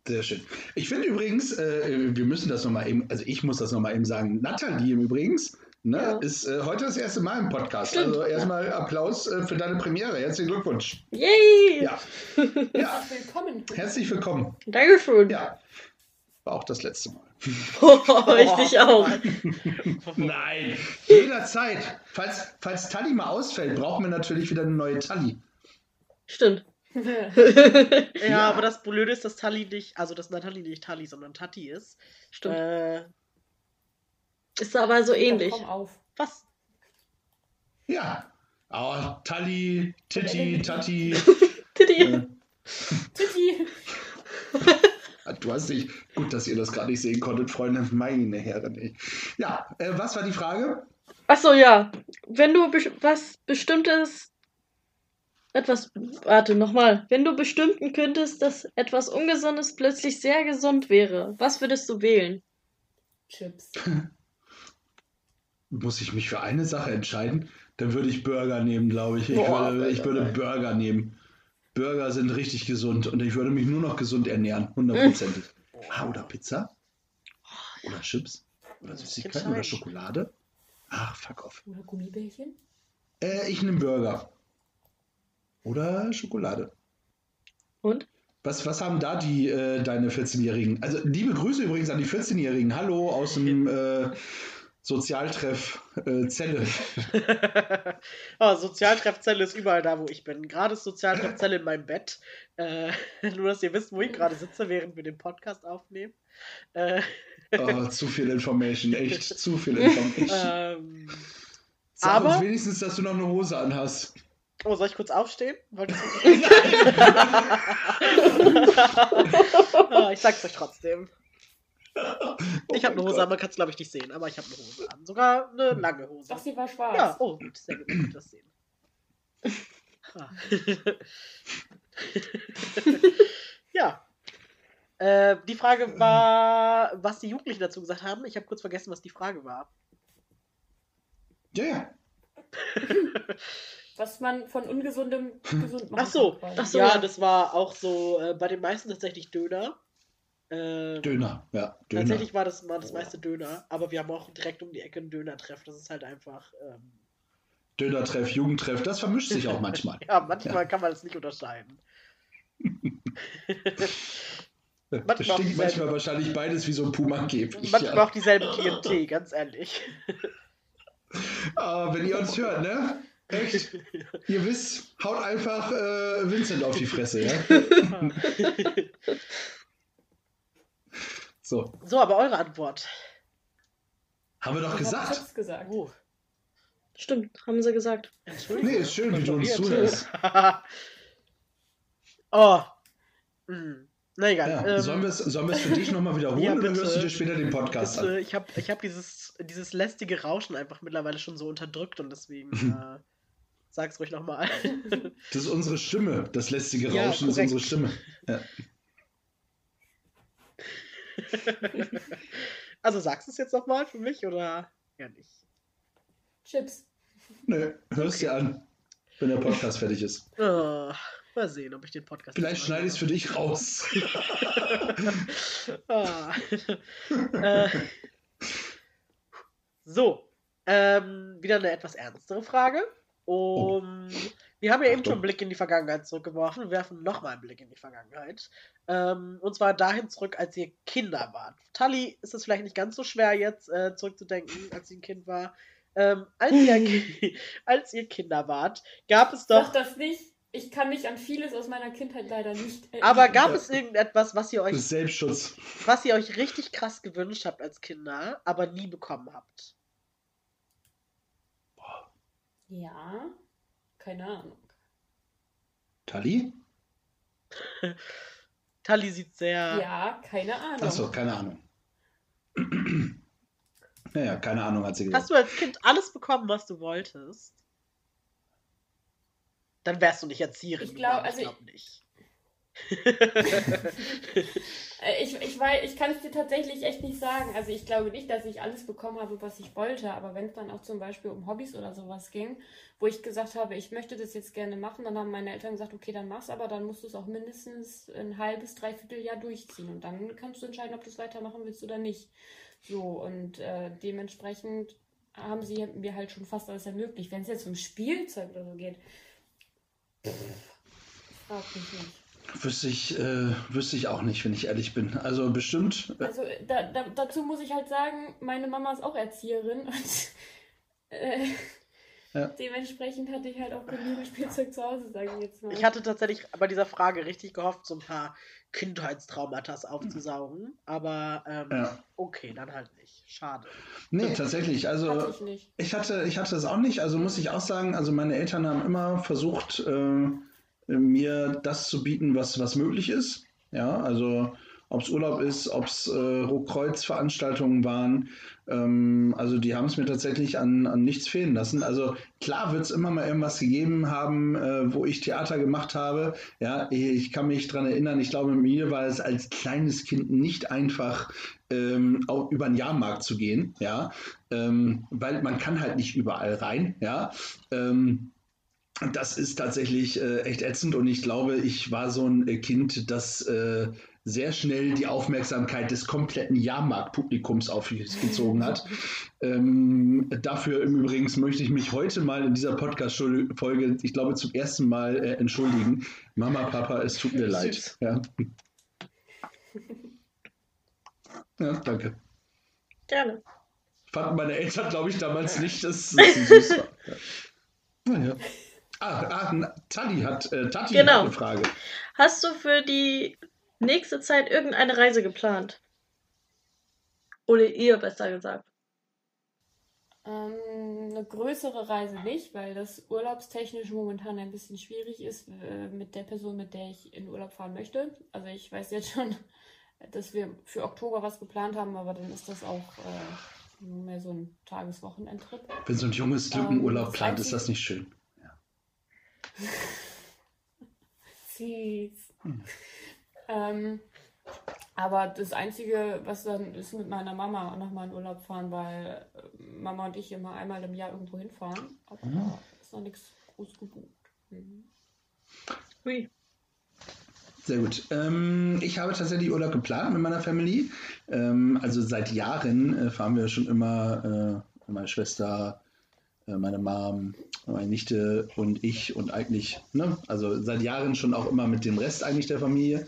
Sehr schön. Ich finde übrigens, äh, wir müssen das nochmal eben, also ich muss das nochmal eben sagen. Nathalie übrigens, ne, Ja. ist äh, heute das erste Mal im Podcast. Stimmt. Also erstmal Applaus äh, für deine Premiere. Herzlichen Glückwunsch. Yay! Ja, ja. Herzlich willkommen. herzlich willkommen. Dankeschön. Ja, war auch das letzte Mal. Oh, <laughs> ich dich auch. Nein, jederzeit. Falls, falls Tali mal ausfällt, brauchen wir natürlich wieder eine neue Tali. Stimmt. <laughs> Ja, Ja. aber das Blöde ist, dass Tali nicht, also dass Nathalie nicht Tali, sondern Tati ist. Stimmt. Äh, Ist aber so ähnlich. Komm auf. was? Ja. Oh, Tali, Titi, Tati. <laughs> Titi. Äh, Titi. Du hast dich, gut, dass ihr das gerade nicht sehen konntet, Freunde, meine Herren. ey. Ja, äh, was war die Frage? Achso, ja. Wenn du bes- was Bestimmtes. Etwas. Warte, nochmal. Wenn du bestimmen könntest, dass etwas Ungesundes plötzlich sehr gesund wäre, was würdest du wählen? Chips. <laughs> Muss ich mich für eine Sache entscheiden? Dann würde ich Burger nehmen, glaube ich. Ich, Boah, würde, ich Burger, würde. Burger nehmen. Burger sind richtig gesund und ich würde mich nur noch gesund ernähren, hundertprozentig. Ah, oder Pizza? Oder Chips? Oder Süßigkeiten? Oder. Schokolade? Ach, fuck off. Oder Gummibärchen? Äh, ich nehme Burger. Oder Schokolade. Und? Was, was haben da die äh, deine 14-Jährigen? Also liebe Grüße übrigens an die 14-Jährigen. Hallo aus dem <laughs> äh, Sozialtreff äh, Zelle. oh, <laughs> Sozialtreffzelle ist überall da, wo ich bin. Gerade ist Sozialtreffzelle in meinem Bett. Äh, <laughs> nur, dass ihr wisst, wo ich gerade sitze, während wir den Podcast aufnehmen. Äh, Oh, <laughs> zu viel Information, echt zu viel Information. ähm, Sag aber- uns wenigstens, dass du noch eine Hose anhast. oh, soll ich kurz aufstehen? Wolltest du Ah, ich sag's euch trotzdem. <laughs> Ich habe eine Hose an, man kann es glaube ich nicht sehen, aber ich habe eine Hose an. Sogar eine lange Hose. Doch, sie war schwarz. Ja, oh, gut, sehr gut, dass das sehen. Ah. <laughs> ja. Äh, die Frage war, was die Jugendlichen dazu gesagt haben. Ich habe kurz vergessen, was die Frage war. Ja, ja. <laughs> Was man von ungesundem gesund machen Ach so. Ach so. ja, das war auch so äh, bei den meisten tatsächlich Döner. Äh, Döner, ja. Döner. Tatsächlich war das, war das meiste Döner, aber wir haben auch direkt um die Ecke einen Döner-Treff. Das ist halt einfach. Ähm, Dönertreff, Jugendtreff, das vermischt sich auch <laughs> manchmal. ja, manchmal Ja. kann man das nicht unterscheiden. Das <laughs> Manchmal auch stinkt dieselben- manchmal wahrscheinlich beides wie so ein Puma-Käfig. Manchmal Ja. auch dieselbe Klientel, ganz ehrlich. Ah, wenn ihr uns hört, ne? Echt? Ihr wisst, haut einfach äh, Vincent auf die Fresse, ja? <laughs> So, so, aber eure Antwort. haben wir doch Ich hab gesagt. Gesagt. Oh, Stimmt, haben sie gesagt. Entschuldigung. Nee, ist schön, wie du uns zuhörst. oh. Hm. Na egal. Ja, ähm, sollen wir es sollen wir's für dich nochmal wiederholen ja, oder hörst du dir später den Podcast bitte, an? ich habe ich hab dieses, dieses lästige Rauschen einfach mittlerweile schon so unterdrückt und deswegen. äh, Sag's ruhig nochmal. Das ist unsere Stimme. Das lästige Ja, Rauschen ist korrekt. unsere Stimme. Ja. <laughs> also sagst du es jetzt nochmal für mich oder ja nicht? Chips. Nö, hörst dir an, wenn der Podcast fertig ist. <laughs> Oh, mal sehen, ob ich den Podcast. Vielleicht schneide ich es für dich raus. <laughs> ah. äh, so, ähm, wieder eine etwas ernstere Frage. Um, Wir haben ja eben schon einen Blick in die Vergangenheit zurückgeworfen. Wir werfen nochmal einen Blick in die Vergangenheit. Ähm, und zwar dahin zurück, als ihr Kinder wart. Tali ist es vielleicht nicht ganz so schwer jetzt äh, zurückzudenken, als sie ein Kind war. Ähm, als, ihr, <laughs> <laughs> als ihr Kinder wart, gab es Sag doch. das nicht. Ich kann mich an vieles aus meiner Kindheit leider nicht erinnern. Aber gab es irgendetwas, was ihr euch Selbstschutz. was ihr euch richtig krass gewünscht habt als Kinder, aber nie bekommen habt. Ja, keine Ahnung. Tali? <laughs> Tali sieht sehr. Ja, keine Ahnung. Achso, keine Ahnung. <clears throat> Naja, keine Ahnung, hat sie gesagt. Hast du als Kind alles bekommen, was du wolltest? Dann wärst du nicht Erzieherin. Ich glaub, geworden, also ich glaube nicht. Äh, Ich, ich, weiß, ich kann es dir tatsächlich echt nicht sagen. Also ich glaube nicht, dass ich alles bekommen habe, was ich wollte. Aber wenn es dann auch zum Beispiel um Hobbys oder sowas ging, wo ich gesagt habe, ich möchte das jetzt gerne machen, dann haben meine Eltern gesagt, okay, dann mach's, aber dann musst du es auch mindestens ein halbes, dreiviertel Jahr durchziehen. Und dann kannst du entscheiden, ob du es weitermachen willst oder nicht. So, und äh, dementsprechend haben sie mir halt schon fast alles ermöglicht. Wenn es jetzt um Spielzeug oder so geht, pff, frag mich nicht. Wüsste ich, äh, wüsste ich auch nicht, wenn ich ehrlich bin. Also bestimmt. Äh, Also da, da, dazu muss ich halt sagen, meine Mama ist auch Erzieherin und <laughs> äh, Ja. dementsprechend hatte ich halt auch genügend Spielzeug zu Hause, sage ich jetzt mal. Ich hatte tatsächlich bei dieser Frage richtig gehofft, so ein paar Kindheitstraumata aufzusaugen. Aber ähm, Ja. okay, dann halt nicht. Schade. nee, tatsächlich. Also hatte ich nicht. Ich hatte, ich hatte das auch nicht, also muss ich auch sagen, also meine Eltern haben immer versucht, äh, mir das zu bieten, was, was möglich ist. Ja, also ob es Urlaub ist, ob es äh, Kreuzveranstaltungen waren. Ähm, also die haben es mir tatsächlich an, an nichts fehlen lassen. Also klar wird es immer mal irgendwas gegeben haben, äh, wo ich Theater gemacht habe. Ja, ich kann mich dran erinnern, ich glaube, mir war es als kleines Kind nicht einfach, ähm, auch über den Jahrmarkt zu gehen. Ja, ähm, weil man kann halt nicht überall rein, ja. Ähm, das ist tatsächlich äh, echt ätzend und ich glaube, ich war so ein äh, Kind, das äh, sehr schnell die Aufmerksamkeit des kompletten Jahrmarktpublikums auf sich gezogen hat. Ähm, dafür im Übrigen möchte ich mich heute mal in dieser Podcast-Folge, ich glaube, zum ersten Mal äh, entschuldigen. Mama, Papa, es tut mir leid. Ja. ja, danke. Gerne. Fanden meine Eltern, glaube ich, damals nicht, dass es süß war. Ja. Naja. Ah, ah, na, Tali hat, äh, Tati Genau. hat eine Frage. Hast du für die nächste Zeit irgendeine Reise geplant? Oder ihr besser gesagt. Ähm, eine größere Reise nicht, weil das urlaubstechnisch momentan ein bisschen schwierig ist äh, mit der Person, mit der ich in Urlaub fahren möchte. Also ich weiß jetzt schon, <laughs> dass wir für Oktober was geplant haben, aber dann ist das auch äh, nur mehr so ein Tageswochenendtrip. Wenn so ein junges Lückenurlaub Ähm, plant, das ist das nicht schön. <laughs> Süß. Hm. Ähm, aber das Einzige, was dann ist mit meiner Mama nochmal in Urlaub fahren, weil äh, Mama und ich immer einmal im Jahr irgendwo hinfahren. Aber Mhm. ist noch nichts groß gebucht. Mhm. Hui. Sehr gut. Ähm, ich habe tatsächlich Urlaub geplant mit meiner Family. Ähm, also seit Jahren äh, fahren wir schon immer, äh, meine Schwester, äh, meine Mom, meine Nichte und ich und eigentlich, ne, also seit Jahren schon auch immer mit dem Rest eigentlich der Familie,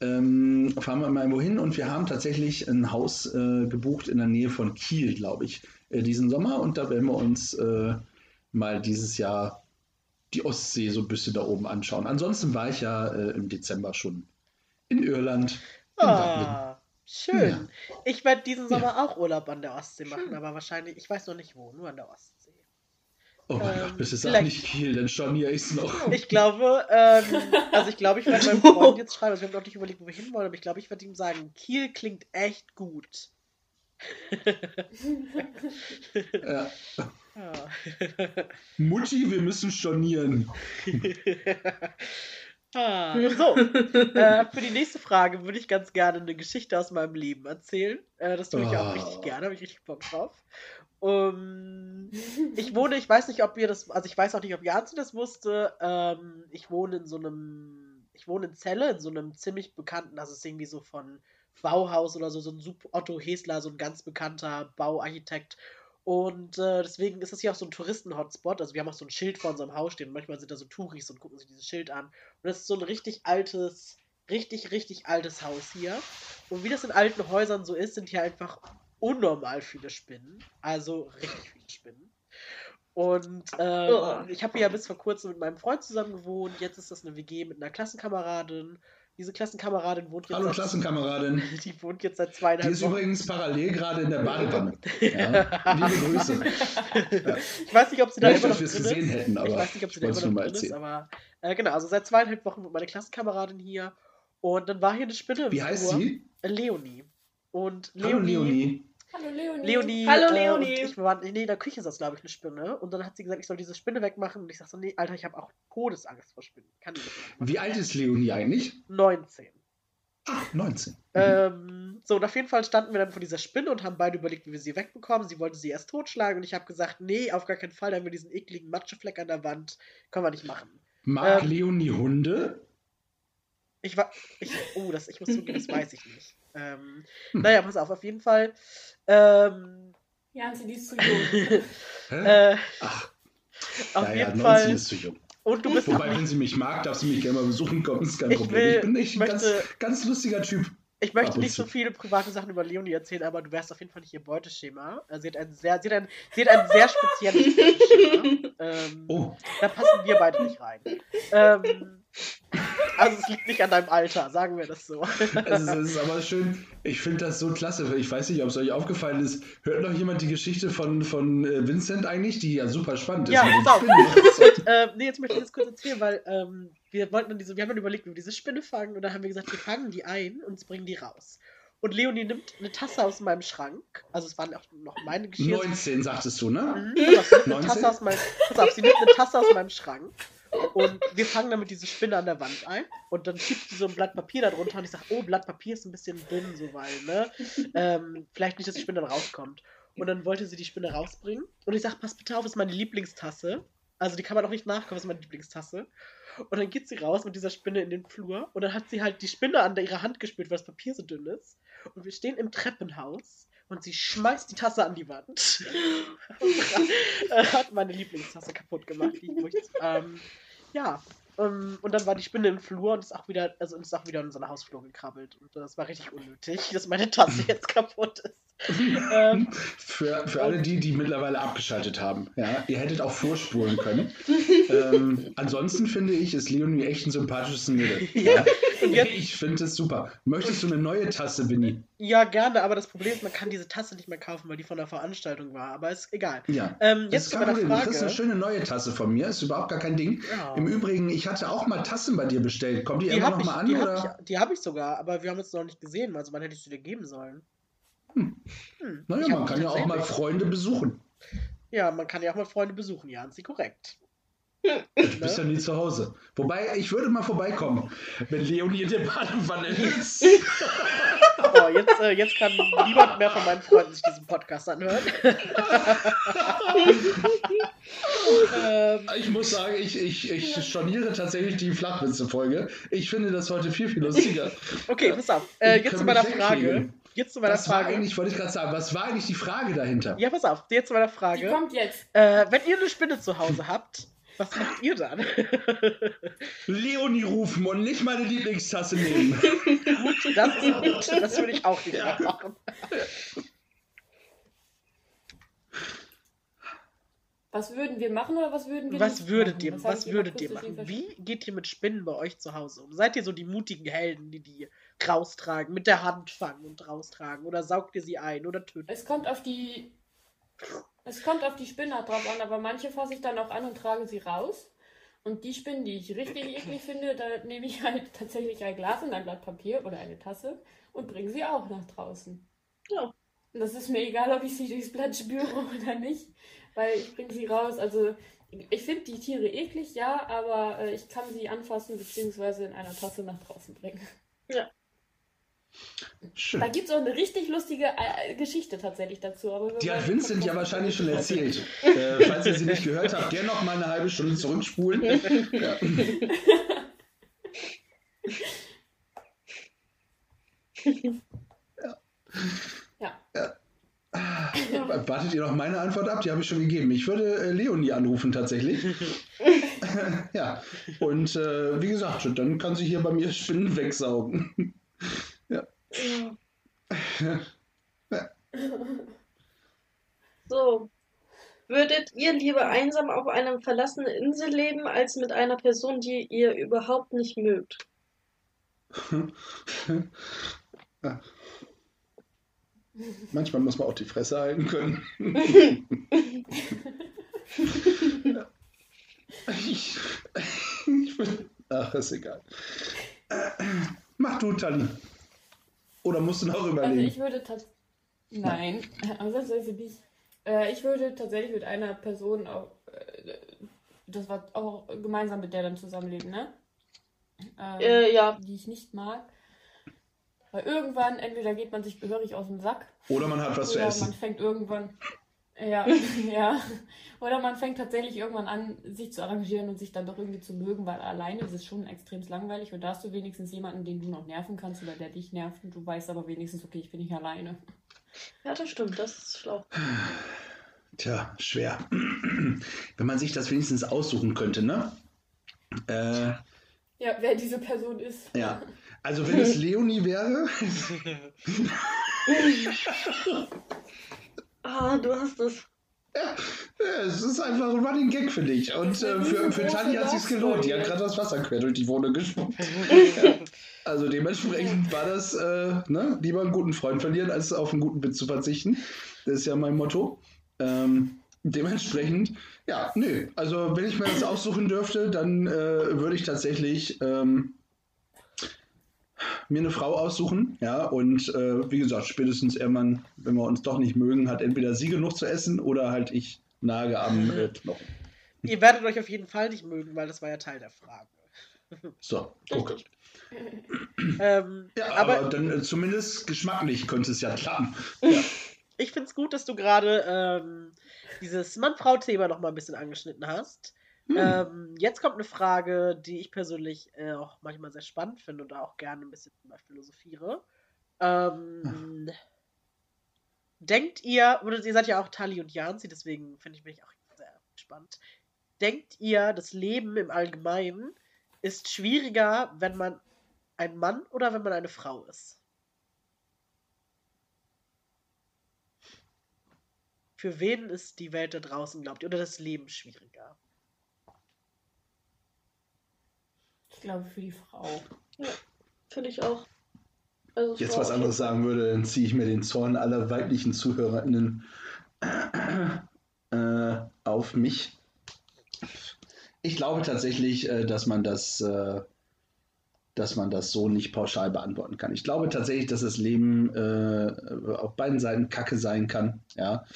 ähm, fahren wir immer irgendwo hin und wir haben tatsächlich ein Haus äh, gebucht in der Nähe von Kiel, glaube ich, äh, diesen Sommer und da werden wir uns äh, mal dieses Jahr die Ostsee so ein bisschen da oben anschauen. Ansonsten war ich ja äh, im Dezember schon in Irland. In. Ah, schön. Ja. Ich werde diesen Sommer auch Urlaub an der Ostsee machen, Schön. aber wahrscheinlich, ich weiß noch nicht wo, nur an der Ostsee. Oh mein Ähm, Gott, bitte sag vielleicht- nicht Kiel, dann storniere ich es noch. Ich glaube, ähm, also ich glaube, ich werde meinem <laughs> Freund jetzt schreiben, also wir haben noch nicht überlegt, wo wir hinwollen, aber ich glaube, ich werde ihm sagen, Kiel klingt echt gut. Ja. Ja. Mutti, wir müssen stornieren. <laughs> ah, so, äh, für die nächste Frage würde ich ganz gerne eine Geschichte aus meinem Leben erzählen. Äh, das tue ich auch Oh. richtig gerne, habe ich richtig Bock drauf. Um, ich wohne, ich weiß nicht, ob ihr das, also ich weiß auch nicht, ob Janzi das wusste. Ähm, ich wohne in so einem, ich wohne in Celle, in so einem ziemlich bekannten, also es ist irgendwie so von Bauhaus oder so, so ein Sup Otto Hesler, so ein ganz bekannter Bauarchitekt. Und äh, deswegen ist das hier auch so ein Touristen-Hotspot. Also wir haben auch so ein Schild vor unserem Haus stehen. Manchmal sind da so Touris und gucken sich dieses Schild an. Und das ist so ein richtig altes, richtig, richtig altes Haus hier. Und wie das in alten Häusern so ist, sind hier einfach unnormal viele Spinnen. Also richtig viele Spinnen. Und ähm, Ugh. ich habe ja bis vor kurzem mit meinem Freund zusammen gewohnt. Jetzt ist das eine WG mit einer Klassenkameradin. Diese Klassenkameradin wohnt jetzt Hallo seit, Klassenkameradin. <laughs> die wohnt jetzt seit Die zweieinhalb ist Wochen. übrigens parallel gerade in der <laughs> Badewanne. Ja. Liebe Grüße. <laughs> Ich weiß nicht, ob sie da Nicht, immer noch drin gesehen ist. hätten, aber ich weiß nicht, ob sie da immer noch drin nur ist, mal aber äh, genau, also seit zweieinhalb Wochen mit meiner Klassenkameradin hier. Und dann war hier eine Spinne. im Wie heißt Flur. sie? Leonie. Und Hallo Leonie. Leonie. Hallo Leonie. Leonie, Hallo, äh, Leonie. Und ich war, nee, in der Küche saß, glaube ich, eine Spinne. Und dann hat sie gesagt, ich soll diese Spinne wegmachen. Und ich sag so, nee, Alter, ich habe auch Todesangst vor Spinnen. Kann ich nicht machen. Wie alt ist Leonie eigentlich? 19. 19. Ähm, so, und auf jeden Fall standen wir dann vor dieser Spinne und haben beide überlegt, wie wir sie wegbekommen. Sie wollte sie erst totschlagen und ich habe gesagt, nee, auf gar keinen Fall, da haben wir diesen ekligen Matschefleck an der Wand. Können wir nicht machen. Mag ähm, Leonie Hunde? Ich war. Ich, oh, das, ich muss zugeben, das weiß ich nicht. Ähm, Hm. Naja, pass auf, auf jeden Fall. Ähm, Janzi, die ist zu jung. <laughs> äh, Ach, auf ja, ja, jeden 19 Fall. ist zu jung. Und du bist. Wobei, wenn sie mich mag, darf sie mich gerne mal besuchen kommen, ist kein Ich Problem. will- ich bin echt ein ganz, möchte- ganz lustiger Typ. Ich möchte nicht so viele private Sachen über Leonie erzählen, aber du wärst auf jeden Fall nicht ihr Beuteschema. Äh, Sie hat ein sehr, sie hat ein, sie hat ein sehr spezielles Beuteschema. <laughs> Ähm, Oh, Da passen wir beide nicht rein. Ähm, also es liegt nicht an deinem Alter, sagen wir das so. also, es ist aber schön. Ich finde das so klasse. Ich weiß nicht, ob es euch aufgefallen ist. Hört noch jemand die Geschichte von, von äh, Vincent eigentlich, die ja super spannend ist? Ja, den pass auf. <laughs> Ähm, nee, jetzt möchte ich das kurz erzählen, weil ähm, wir wollten dann diese, wir haben dann überlegt, wie wir diese Spinne fangen und dann haben wir gesagt, wir fangen die ein und bringen die raus. Und Leonie nimmt eine Tasse aus meinem Schrank, also es waren auch noch meine Geschirr. 19, sagtest du, ne? Mhm, nimmt eine 19? Tasse aus meinem, pass auf, sie nimmt eine Tasse aus meinem Schrank und wir fangen damit diese Spinne an der Wand ein und dann schiebt sie so ein Blatt Papier da drunter und ich sage, oh, Blatt Papier ist ein bisschen dünn, so weil, ne? Ähm, vielleicht nicht, dass die Spinne dann rauskommt. Und dann wollte sie die Spinne rausbringen und ich sage, pass bitte auf, ist meine Lieblingstasse. Also die kann man auch nicht nachkommen, ist meine Lieblingstasse. Und dann geht sie raus mit dieser Spinne in den Flur und dann hat sie halt die Spinne an ihrer Hand gespürt, weil das Papier so dünn ist. Und wir stehen im Treppenhaus und sie schmeißt die Tasse an die Wand. <laughs> Hat meine Lieblingstasse kaputt gemacht. Die, wo ich, ähm, ja. ähm, und dann war die Spinne im Flur und ist auch wieder, also ist auch wieder in unseren Hausflur gekrabbelt. Und das war richtig unnötig, dass meine Tasse <laughs> jetzt kaputt ist. ähm, Für, für alle die, die mittlerweile abgeschaltet haben. Ja, ihr hättet auch vorspulen können. <laughs> ähm, ansonsten finde ich, ist Leonie echt ein sympathisches Mädel. Ja. Und jetzt- Ich finde es super. Möchtest du eine neue Tasse, Winnie? ja, gerne, aber das Problem ist, man kann diese Tasse nicht mehr kaufen, weil die von der Veranstaltung war. Aber ist egal. Ja. Ähm, Das jetzt ist. Du Frage. kriegst eine schöne neue Tasse von mir. Ist überhaupt gar kein Ding. Ja. Im Übrigen, ich hatte auch mal Tassen bei dir bestellt. Kommt die, Die immer habe noch ich, mal an? die oder? hab ich, die hab ich sogar, aber wir haben uns noch nicht gesehen. Also wann hätte ich sie dir geben sollen? Hm. Hm. Naja, Ich man kann ja auch mal. Freunde besuchen. Ja, man kann ja auch mal Freunde besuchen, ja, sie korrekt. Du bist ja nie zu Hause. Wobei, ich würde mal vorbeikommen, wenn Leonie in der Badewanne ist. <laughs> Oh, jetzt, äh, jetzt kann niemand mehr von meinen Freunden sich diesen Podcast anhören. Ich muss sagen, ich, ich, ich storniere tatsächlich die Flachwitze-Folge. Ich finde das heute viel, viel lustiger. okay, pass auf. Äh, jetzt zu meiner Frage. Jetzt zu meiner Was war Frage. eigentlich, wollte ich gerade sagen, was war eigentlich die Frage dahinter? Ja, pass auf. Jetzt zu meiner Die Frage. kommt jetzt. Äh, wenn ihr eine Spinne zu Hause habt, was macht ihr dann? <laughs> Leonie rufen und nicht meine Lieblingstasse nehmen. <laughs> Das ist gut. Das würde ich auch nicht mehr machen. Was würden wir machen oder was würden wir Was nicht würdet machen? ihr, Das was würdet ihr machen? Wie geht ihr mit Spinnen bei euch zu Hause um? Seid ihr so die mutigen Helden, die die raustragen, mit der Hand fangen und raustragen? Oder saugt ihr sie ein oder tötet? Es kommt auf die. Es kommt auf die Spinner drauf an, aber manche fasse ich dann auch an und trage sie raus. Und die Spinnen, die ich richtig eklig finde, da nehme ich halt <laughs> tatsächlich ein Glas und ein Blatt Papier oder eine Tasse und bringe sie auch nach draußen. Ja. Und das ist mir egal, ob ich sie durchs Blatt spüre <laughs> oder nicht. weil ich bringe sie raus. Also ich finde die Tiere eklig, ja, aber äh, ich kann sie anfassen bzw. in einer Tasse nach draußen bringen. Ja. Schön. Da gibt es auch eine richtig lustige äh, Geschichte tatsächlich dazu. Die hat Vincent ja wahrscheinlich schon <laughs> erzählt. Äh, falls ihr sie nicht gehört habt, gerne noch mal eine halbe Stunde zurückspulen. <laughs> Ja. Ja. Wartet ihr noch meine Antwort ab? Die habe ich schon gegeben. Ich würde äh, Leonie anrufen tatsächlich. <laughs> ja. Und äh, wie gesagt, dann kann sie hier bei mir Spinnen wegsaugen. <laughs> So. Würdet ihr lieber einsam auf einer verlassenen Insel leben, als mit einer Person, die ihr überhaupt nicht mögt? Ja. <laughs> Manchmal muss man auch die Fresse halten können. <laughs> Ich, ich bin, ach, ist egal. Mach du, Tali. Oder musst du noch Also überlegen? ich würde tatsächlich. Nein, <laughs> ansatzweise nicht. Äh, ich würde tatsächlich mit einer Person auch. Äh, das war auch gemeinsam mit der dann zusammenleben, ne? Ähm, Äh, ja. Die ich nicht mag. Weil irgendwann, entweder geht man sich gehörig aus dem Sack Oder man hat was zu oder man essen. fängt irgendwann. Ja, <laughs> ja. Oder man fängt tatsächlich irgendwann an, sich zu arrangieren und sich dann doch irgendwie zu mögen, weil alleine ist es schon extrem langweilig und da hast du wenigstens jemanden, den du noch nerven kannst oder der dich nervt und du weißt aber wenigstens, okay, ich bin nicht alleine. Ja, das stimmt, das ist schlau. Tja, schwer. Wenn man sich das wenigstens aussuchen könnte, ne? Äh, Ja, wer diese Person ist. ja. <laughs> Also wenn es Leonie wäre, <laughs> Ah, du hast es. ja, es ist einfach ein Running Gag für dich. Und äh, für, für Tali hat sich's gelohnt. Die hat gerade das Wasser quer durch die Wohnung gespuckt. ja. <laughs> Also dementsprechend war das, äh, ne, lieber einen guten Freund verlieren, als auf einen guten Witz zu verzichten. Das ist ja mein Motto. Ähm, dementsprechend, ja, nö. Also wenn ich mir das aussuchen dürfte, dann äh, würde ich tatsächlich ähm, mir eine Frau aussuchen, ja, und äh, wie gesagt, spätestens irgendwann, wenn wir uns doch nicht mögen, hat entweder sie genug zu essen oder halt ich nage am äh, Knochen. <laughs> Ihr werdet euch auf jeden Fall nicht mögen, weil das war ja Teil der Frage. <laughs> So. Richtig. Ähm, Ja, aber, aber, dann äh, zumindest geschmacklich könnte es ja klappen. <laughs> Ja. ich finde es gut, dass du gerade ähm, dieses Mann-Frau-Thema noch mal ein bisschen angeschnitten hast. Hm. Ähm, jetzt kommt eine Frage, die ich persönlich äh, auch manchmal sehr spannend finde und auch gerne ein bisschen drüber philosophiere. Ähm, denkt ihr, oder ihr seid ja auch Tali und Janzi, deswegen finde ich mich auch sehr gespannt. Denkt ihr, das Leben im Allgemeinen ist schwieriger, wenn man ein Mann oder wenn man eine Frau ist? Für wen ist die Welt da draußen, glaubt ihr, oder das Leben schwieriger? Ich glaube für die Frau. Finde ich auch. Also, Jetzt was anderes sagen würde, dann ziehe ich mir den Zorn aller weiblichen ZuhörerInnen äh, auf mich. Ich glaube tatsächlich, äh, dass man das, äh, dass man das so nicht pauschal beantworten kann. Ich glaube tatsächlich, dass das Leben äh, auf beiden Seiten Kacke sein kann. Ja,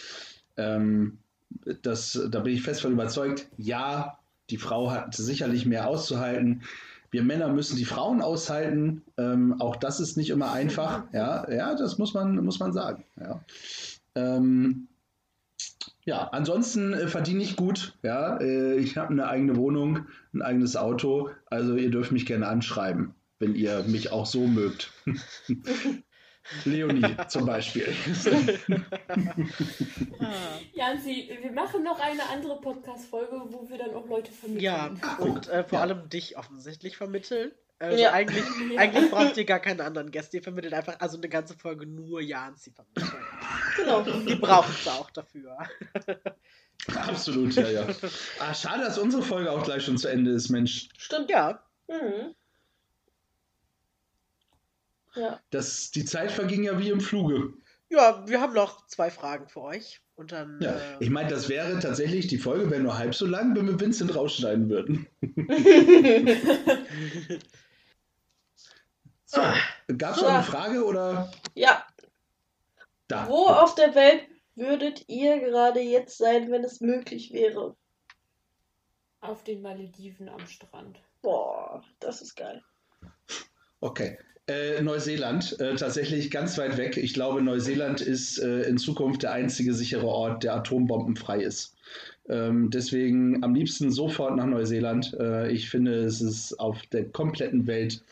ähm, das, da bin ich fest von überzeugt. Ja, die Frau hat sicherlich mehr auszuhalten. Wir Männer müssen die Frauen aushalten. Ähm, auch das ist nicht immer einfach. Ja, ja, das muss man, muss man sagen. Ja. Ähm, ja, ansonsten äh, verdiene ich gut. Ja, äh, ich habe eine eigene Wohnung, ein eigenes Auto. Also ihr dürft mich gerne anschreiben, wenn ihr mich auch so mögt. <laughs> Leonie zum Beispiel. Janzi, wir machen noch eine andere Podcast-Folge, wo wir dann auch Leute vermitteln. Ja, und äh, vor Ja. allem dich offensichtlich vermitteln. Also Ja. eigentlich, Ja. <laughs> eigentlich braucht ihr gar keine anderen Gäste. Ihr vermittelt einfach, also eine ganze Folge nur Janzi vermitteln. Genau. Die braucht es auch dafür. Absolut, ja, ja. Ah, schade, dass unsere Folge auch gleich schon zu Ende ist, Mensch. Stimmt. Ja, Mhm. Ja. Das, die Zeit verging ja wie im Fluge. ja, wir haben noch zwei Fragen für euch. Und dann. Ja, äh, ich meine, das wäre tatsächlich, die Folge wäre nur halb so lang, wenn wir Vincent rausschneiden würden. <laughs> So, gab es So. noch eine Frage oder ja. da? Wo auf der Welt würdet ihr gerade jetzt sein, wenn es möglich wäre? Auf den Malediven am Strand. Boah, das ist geil. Okay. Äh, Neuseeland, äh, tatsächlich ganz weit weg. Ich glaube, Neuseeland ist äh, in Zukunft der einzige sichere Ort, der atombombenfrei ist. Ähm, deswegen am liebsten sofort nach Neuseeland. Äh, ich finde, es ist auf der kompletten Welt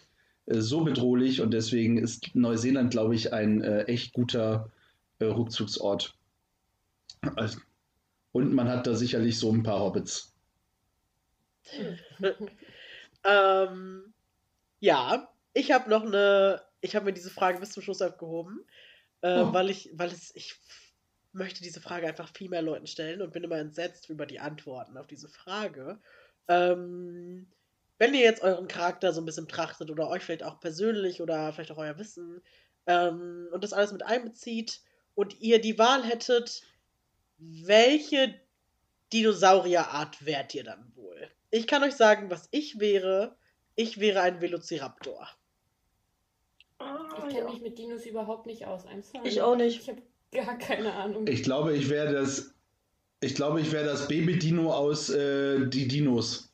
äh, so bedrohlich und deswegen ist Neuseeland, glaube ich, ein echt guter Rückzugsort. Also, und man hat da sicherlich so ein paar Hobbits. <laughs> ähm, ja, ich habe noch eine, ich habe mir diese Frage bis zum Schluss aufgehoben, äh, oh. weil ich, weil es, ich möchte diese Frage einfach viel mehr Leuten stellen und bin immer entsetzt über die Antworten auf diese Frage. Ähm, wenn ihr jetzt euren Charakter so ein bisschen betrachtet oder euch vielleicht auch persönlich oder vielleicht auch euer Wissen ähm, und das alles mit einbezieht und ihr die Wahl hättet, welche Dinosaurierart wärt ihr dann wohl? Ich kann euch sagen, was ich wäre. Ich wäre ein Velociraptor. Ich kenne mich mit Dinos überhaupt nicht aus. Ich auch nicht. Ich habe gar keine Ahnung. Ich glaube, ich wäre das. Ich glaube, ich wäre das Baby-Dino aus äh, die Dinos.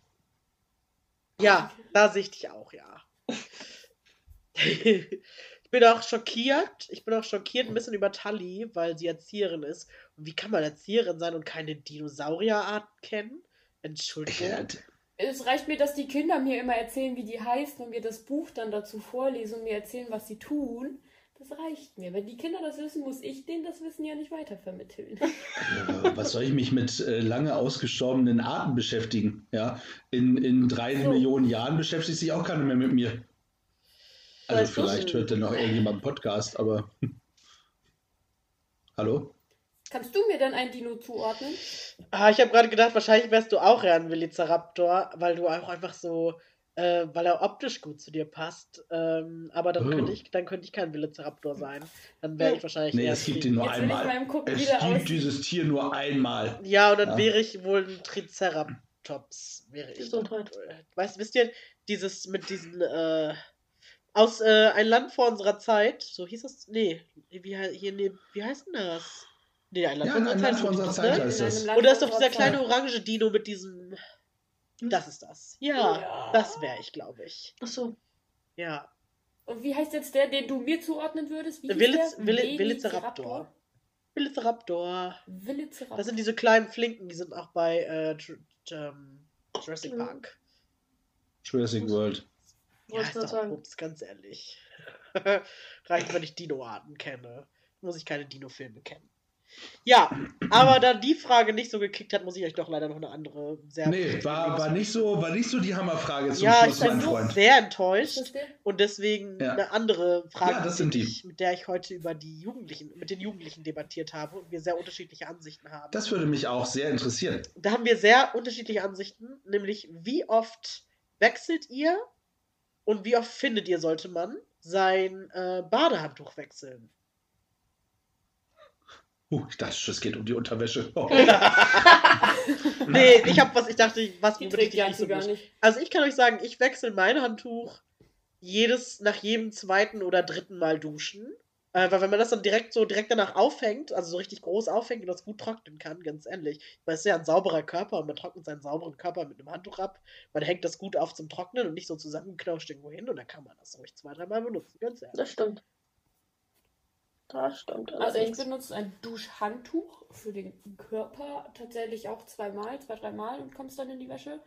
Ja, da sehe ich dich auch, ja. <laughs> ich bin auch schockiert. Ich bin auch schockiert ein bisschen über Tully, weil sie Erzieherin ist. Und wie kann man Erzieherin sein und keine Dinosaurierart kennen? Entschuldigung. Es reicht mir, dass die Kinder mir immer erzählen, wie die heißen und mir das Buch dann dazu vorlesen und mir erzählen, was sie tun. Das reicht mir. Wenn die Kinder das wissen, muss ich denen das Wissen ja nicht weitervermitteln. <laughs> Ja, was soll ich mich mit äh, lange ausgestorbenen Arten beschäftigen? Ja, in, in drei so. Millionen Jahren beschäftigt sich auch keiner mehr mit mir. Also vielleicht hört dann noch irgendjemand einen Podcast, aber. <laughs> Hallo? Kannst du mir dann ein Dino zuordnen? Ah, ich habe gerade gedacht, wahrscheinlich wärst du auch eher ein Velociraptor, weil du auch einfach so, äh, weil er optisch gut zu dir passt. Ähm, aber dann, oh. könnte ich, dann könnte ich kein Velociraptor sein. Dann wäre ich wahrscheinlich. Nee, es gibt ihn nur einmal. Gucken, es gibt dieses Tier nur einmal. Ja, und dann ja. wäre ich wohl ein Triceratops. Wäre ich. Gesundheit. Weißt, wisst ihr, dieses mit diesen, äh, aus äh, ein Land vor unserer Zeit, so hieß das? Nee, wie, hier, nee, wie heißt denn das? Nee, ein Land, ja, ein Land von unserer Zeit heißt das. Und da ist doch dieser kleine orange Dino mit diesem. Das ist das. Ja, ja. das wäre ich, glaube ich. Ach so. Ja. Und wie heißt jetzt der, den du mir zuordnen würdest? Wie Veliz, Velociraptor. Velociraptor. Velociraptor. Das sind diese kleinen Flinken, die sind auch bei äh, ähm, Jurassic Park. Jurassic World. Ja, ist doch Ups, ganz ehrlich. <laughs> Reicht, wenn ich Dino-Arten kenne. Muss ich keine Dino-Filme kennen. Ja, aber da die Frage nicht so gekickt hat, muss ich euch doch leider noch eine andere sehr. Nee, war, war, nicht so, war nicht so die Hammerfrage zum ja, Schluss, mein Freund. sehr enttäuscht und deswegen ja. eine andere Frage, ja, das sind die. mit der ich heute über die Jugendlichen, mit den Jugendlichen debattiert habe und wir sehr unterschiedliche Ansichten haben. Das würde mich auch sehr interessieren. Da haben wir sehr unterschiedliche Ansichten, nämlich wie oft wechselt ihr und wie oft findet ihr, sollte man sein äh, Badehandtuch wechseln? Uh, ich dachte, es geht um die Unterwäsche. <laughs> Oh. <laughs> nee, ich habe was, ich dachte, was womit ich nicht so gar nicht. Also ich kann euch sagen, ich wechsle mein Handtuch jedes, nach jedem zweiten oder dritten Mal duschen. Äh, weil wenn man das dann direkt so direkt danach aufhängt, also so richtig groß aufhängt und das gut trocknen kann, ganz ehrlich. Weil es ist ja ein sauberer Körper und man trocknet seinen sauberen Körper mit einem Handtuch ab. Man hängt das gut auf zum Trocknen und nicht so zusammengeknauscht irgendwo hin und dann kann man das ruhig zwei, dreimal benutzen, ganz ehrlich. Das stimmt. Das stimmt. Also ich benutze ein Duschhandtuch für den Körper tatsächlich auch zweimal, zwei, dreimal und kommst dann in die Wäsche.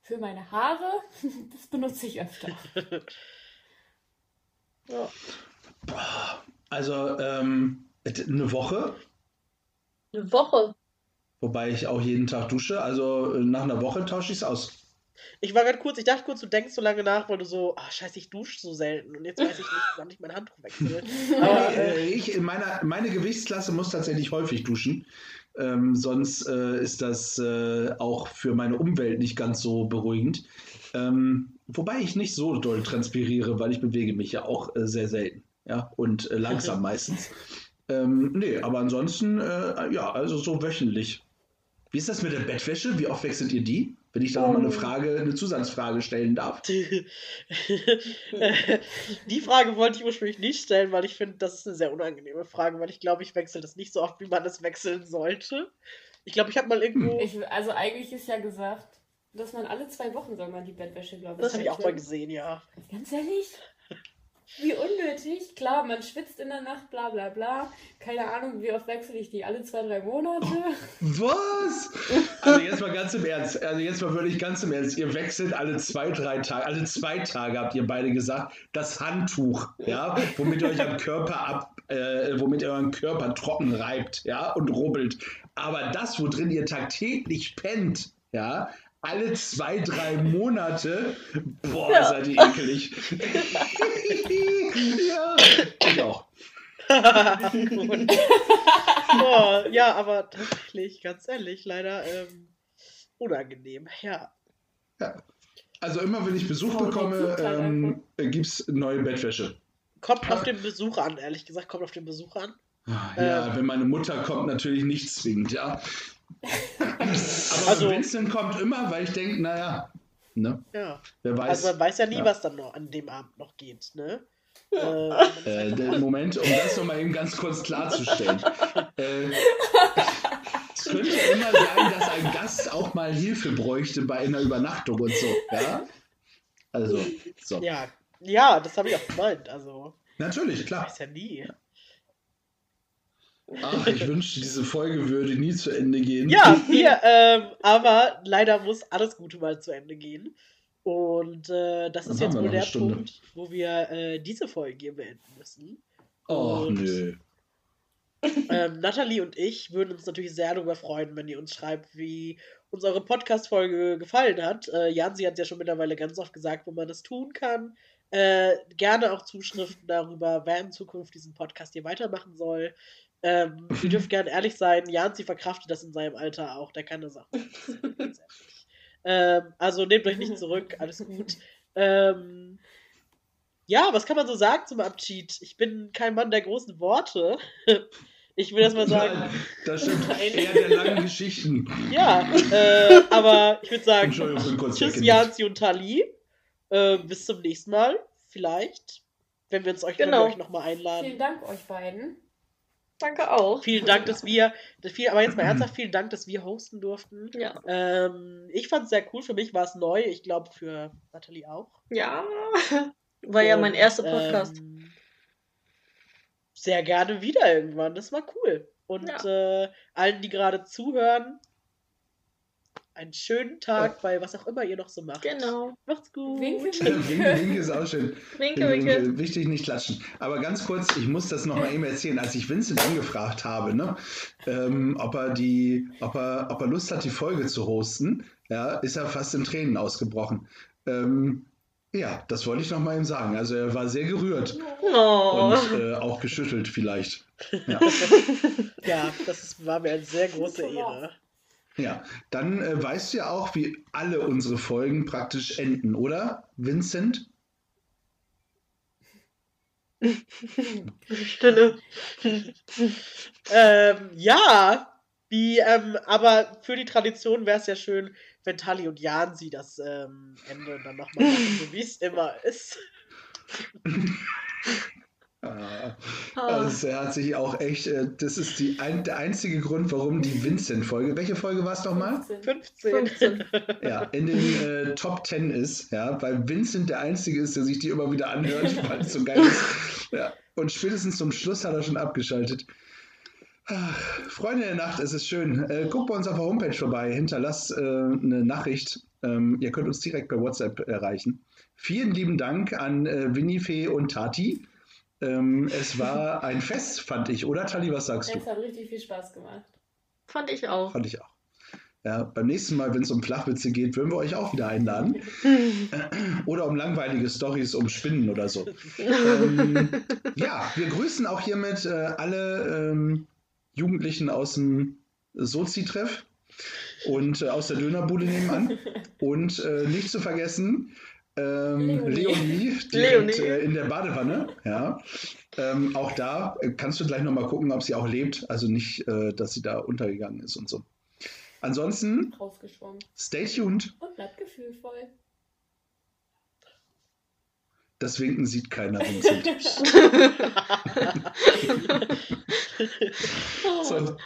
Für meine Haare, <laughs> das benutze ich öfter. <laughs> ja. Also ähm, eine Woche. Eine Woche. Wobei ich auch jeden Tag dusche. Also nach einer Woche tausche ich es aus. Ich war gerade kurz, ich dachte kurz, du denkst so lange nach, weil du so, ach scheiße, ich dusche so selten und jetzt weiß ich nicht, wann ich mein Handtuch wechsle. <laughs> Aber äh, ich, in meiner, meine Gewichtsklasse muss tatsächlich häufig duschen. Ähm, sonst äh, ist das äh, auch für meine Umwelt nicht ganz so beruhigend. Ähm, wobei ich nicht so doll transpiriere, weil ich bewege mich ja auch äh, sehr selten. Ja, und äh, langsam meistens. Ähm, nee, aber ansonsten, äh, ja, also so wöchentlich. Wie ist das mit der Bettwäsche? Wie oft wechselt ihr die? Wenn ich da nochmal eine Oh. Frage, eine Zusatzfrage stellen darf. <laughs> Die Frage wollte ich ursprünglich nicht stellen, weil ich finde, das ist eine sehr unangenehme Frage, weil ich glaube, ich wechsle das nicht so oft, wie man es wechseln sollte. Ich glaube, ich habe mal irgendwo. Ich, also eigentlich ist ja gesagt, dass man alle zwei Wochen soll man die Bettwäsche, glaube ich. das habe ich auch mal gesehen, ja. Ganz ehrlich? Wie unnötig. Klar, man schwitzt in der Nacht, bla bla bla. Keine Ahnung, wie oft wechsle ich die? Alle zwei, drei Monate? <laughs> Was? Also jetzt mal ganz im Ernst. Also jetzt mal wirklich ganz im Ernst. Ihr wechselt alle zwei, drei Tage, alle zwei Tage habt ihr beide gesagt, das Handtuch, ja, womit ihr euch am Körper ab, äh, womit ihr euren Körper trocken reibt, ja, und rubbelt. Aber das, wo drin ihr tagtäglich pennt, ja, alle zwei, drei Monate, boah, Ja. seid ihr ekelig. <laughs> ja, ich auch. Oh, ja, aber tatsächlich, ganz ehrlich, leider ähm, unangenehm. Ja. Also immer, wenn ich Besuch Oh, bekomme, ähm, gibt es neue Bettwäsche. Kommt auf den Besuch an, ehrlich gesagt, kommt auf den Besuch an. Ja, Ähm. wenn meine Mutter kommt, natürlich nicht zwingend, ja. Aber Also- Vincent kommt immer, weil ich denke, naja, ne, Ja. wer weiß. Also man weiß ja nie, Ja. was dann noch an dem Abend noch geht, ne? Äh, <laughs> äh, der Moment, um das nochmal eben ganz kurz klarzustellen. <laughs> äh, es könnte ja immer sein, dass ein Gast auch mal Hilfe bräuchte bei einer Übernachtung und so, ja? Also, so. ja, ja, das habe ich auch gemeint. Also, Natürlich, klar. weiß ja nie. Ach, ich wünschte, diese Folge würde nie zu Ende gehen. Ja, wir, ähm, aber leider muss alles Gute mal zu Ende gehen. Und äh, das Dann ist jetzt wohl der Stunde. Punkt, wo wir äh, diese Folge hier beenden müssen. Oh, Und- nö. Ähm, Nathalie und ich würden uns natürlich sehr darüber freuen, wenn ihr uns schreibt, wie uns eure Podcast-Folge gefallen hat. Äh, Jansi hat ja schon mittlerweile ganz oft gesagt, wo man das tun kann. Äh, gerne auch Zuschriften darüber, wer in Zukunft diesen Podcast hier weitermachen soll. Ähm, <laughs> ihr dürft gerne ehrlich sein, Jansi verkraftet das in seinem Alter auch, der kann das auch. Ganz <laughs> ehrlich. ähm, also nehmt euch nicht zurück, alles gut. Ähm, ja, was kann man so sagen zum Abschied? Ich bin kein Mann der großen Worte. <laughs> Ich will erst mal sagen, das stimmt. Nein. Eher der langen Geschichten. ja, äh, aber ich würde sagen, tschüss. Janzi und Tali. Äh, bis zum nächsten Mal, vielleicht. Wenn wir uns euch, Genau. wir euch nochmal einladen. Vielen Dank euch beiden. Danke auch. Vielen Dank, dass wir, wir, aber jetzt mal ernsthaft, vielen Dank, dass wir hosten durften. Ja. Ähm, ich fand es sehr cool, für mich war es neu, ich glaube für Nathalie auch. Ja. <laughs> War ja mein Und, erster Podcast. Ähm, sehr gerne wieder irgendwann, das war cool. Und äh, allen, die gerade zuhören, einen schönen Tag bei was auch immer ihr noch so macht. Genau. Macht's gut. Winke, Winke, winke ist auch schön. Winke, winke. Wichtig nicht klatschen. Aber ganz kurz, ich muss das nochmal eben erzählen. Als ich Vincent angefragt habe, ne, ähm, ob, er die, ob, er, ob er Lust hat, die Folge zu hosten, ja, ist er fast in Tränen ausgebrochen. Ähm, ja, das wollte ich nochmal ihm sagen. Also er war sehr gerührt Oh. und äh, auch geschüttelt vielleicht. Ja, <laughs> Ja, das ist, war mir eine sehr große Ehre. Ja. dann äh, weißt du ja auch, wie alle unsere Folgen praktisch enden, oder, Vincent? <laughs> Stille. Ähm, ja, wie, ähm, aber für die Tradition wäre es ja schön, wenn Tali und Jan sie das ähm, Ende dann nochmal machen, so wie es immer ist. <laughs> Ah. Ah. Also er hat sich auch echt, äh, das ist die ein, der einzige Grund, warum die Vincent-Folge, welche Folge war es nochmal? 15. 15. Ja, in den äh, Top 10 ist, ja, weil Vincent der Einzige ist, der sich die immer wieder anhört, weil es so geil ist. Ja. Und spätestens zum Schluss hat er schon abgeschaltet. Ach, Freunde der Nacht, es ist schön. Äh, guckt bei uns auf der Homepage vorbei, hinterlasst äh, eine Nachricht. Ähm, ihr könnt uns direkt per WhatsApp erreichen. Vielen lieben Dank an äh, Winifee und Tati. Ähm, es war ein Fest, fand ich, oder Tali, was sagst du? Es hat richtig viel Spaß gemacht. Fand ich auch. Fand ich auch. Ja, beim nächsten Mal, wenn es um Flachwitze geht, würden wir euch auch wieder einladen. <laughs> Oder um langweilige Stories um Spinnen oder so. <laughs> ähm, ja, wir grüßen auch hiermit äh, alle ähm, Jugendlichen aus dem Sozi-Treff und äh, aus der Dönerbude nebenan. <laughs> Und äh, nicht zu vergessen, ähm, Leonie, die Leonie. Lebt, äh, in der Badewanne. Ja. Ähm, auch da äh, kannst du gleich nochmal gucken, ob sie auch lebt. Also nicht, äh, dass sie da untergegangen ist und so. Ansonsten, stay tuned. Und bleibt gefühlvoll. Das Winken sieht keiner. <laughs> <laughs> so.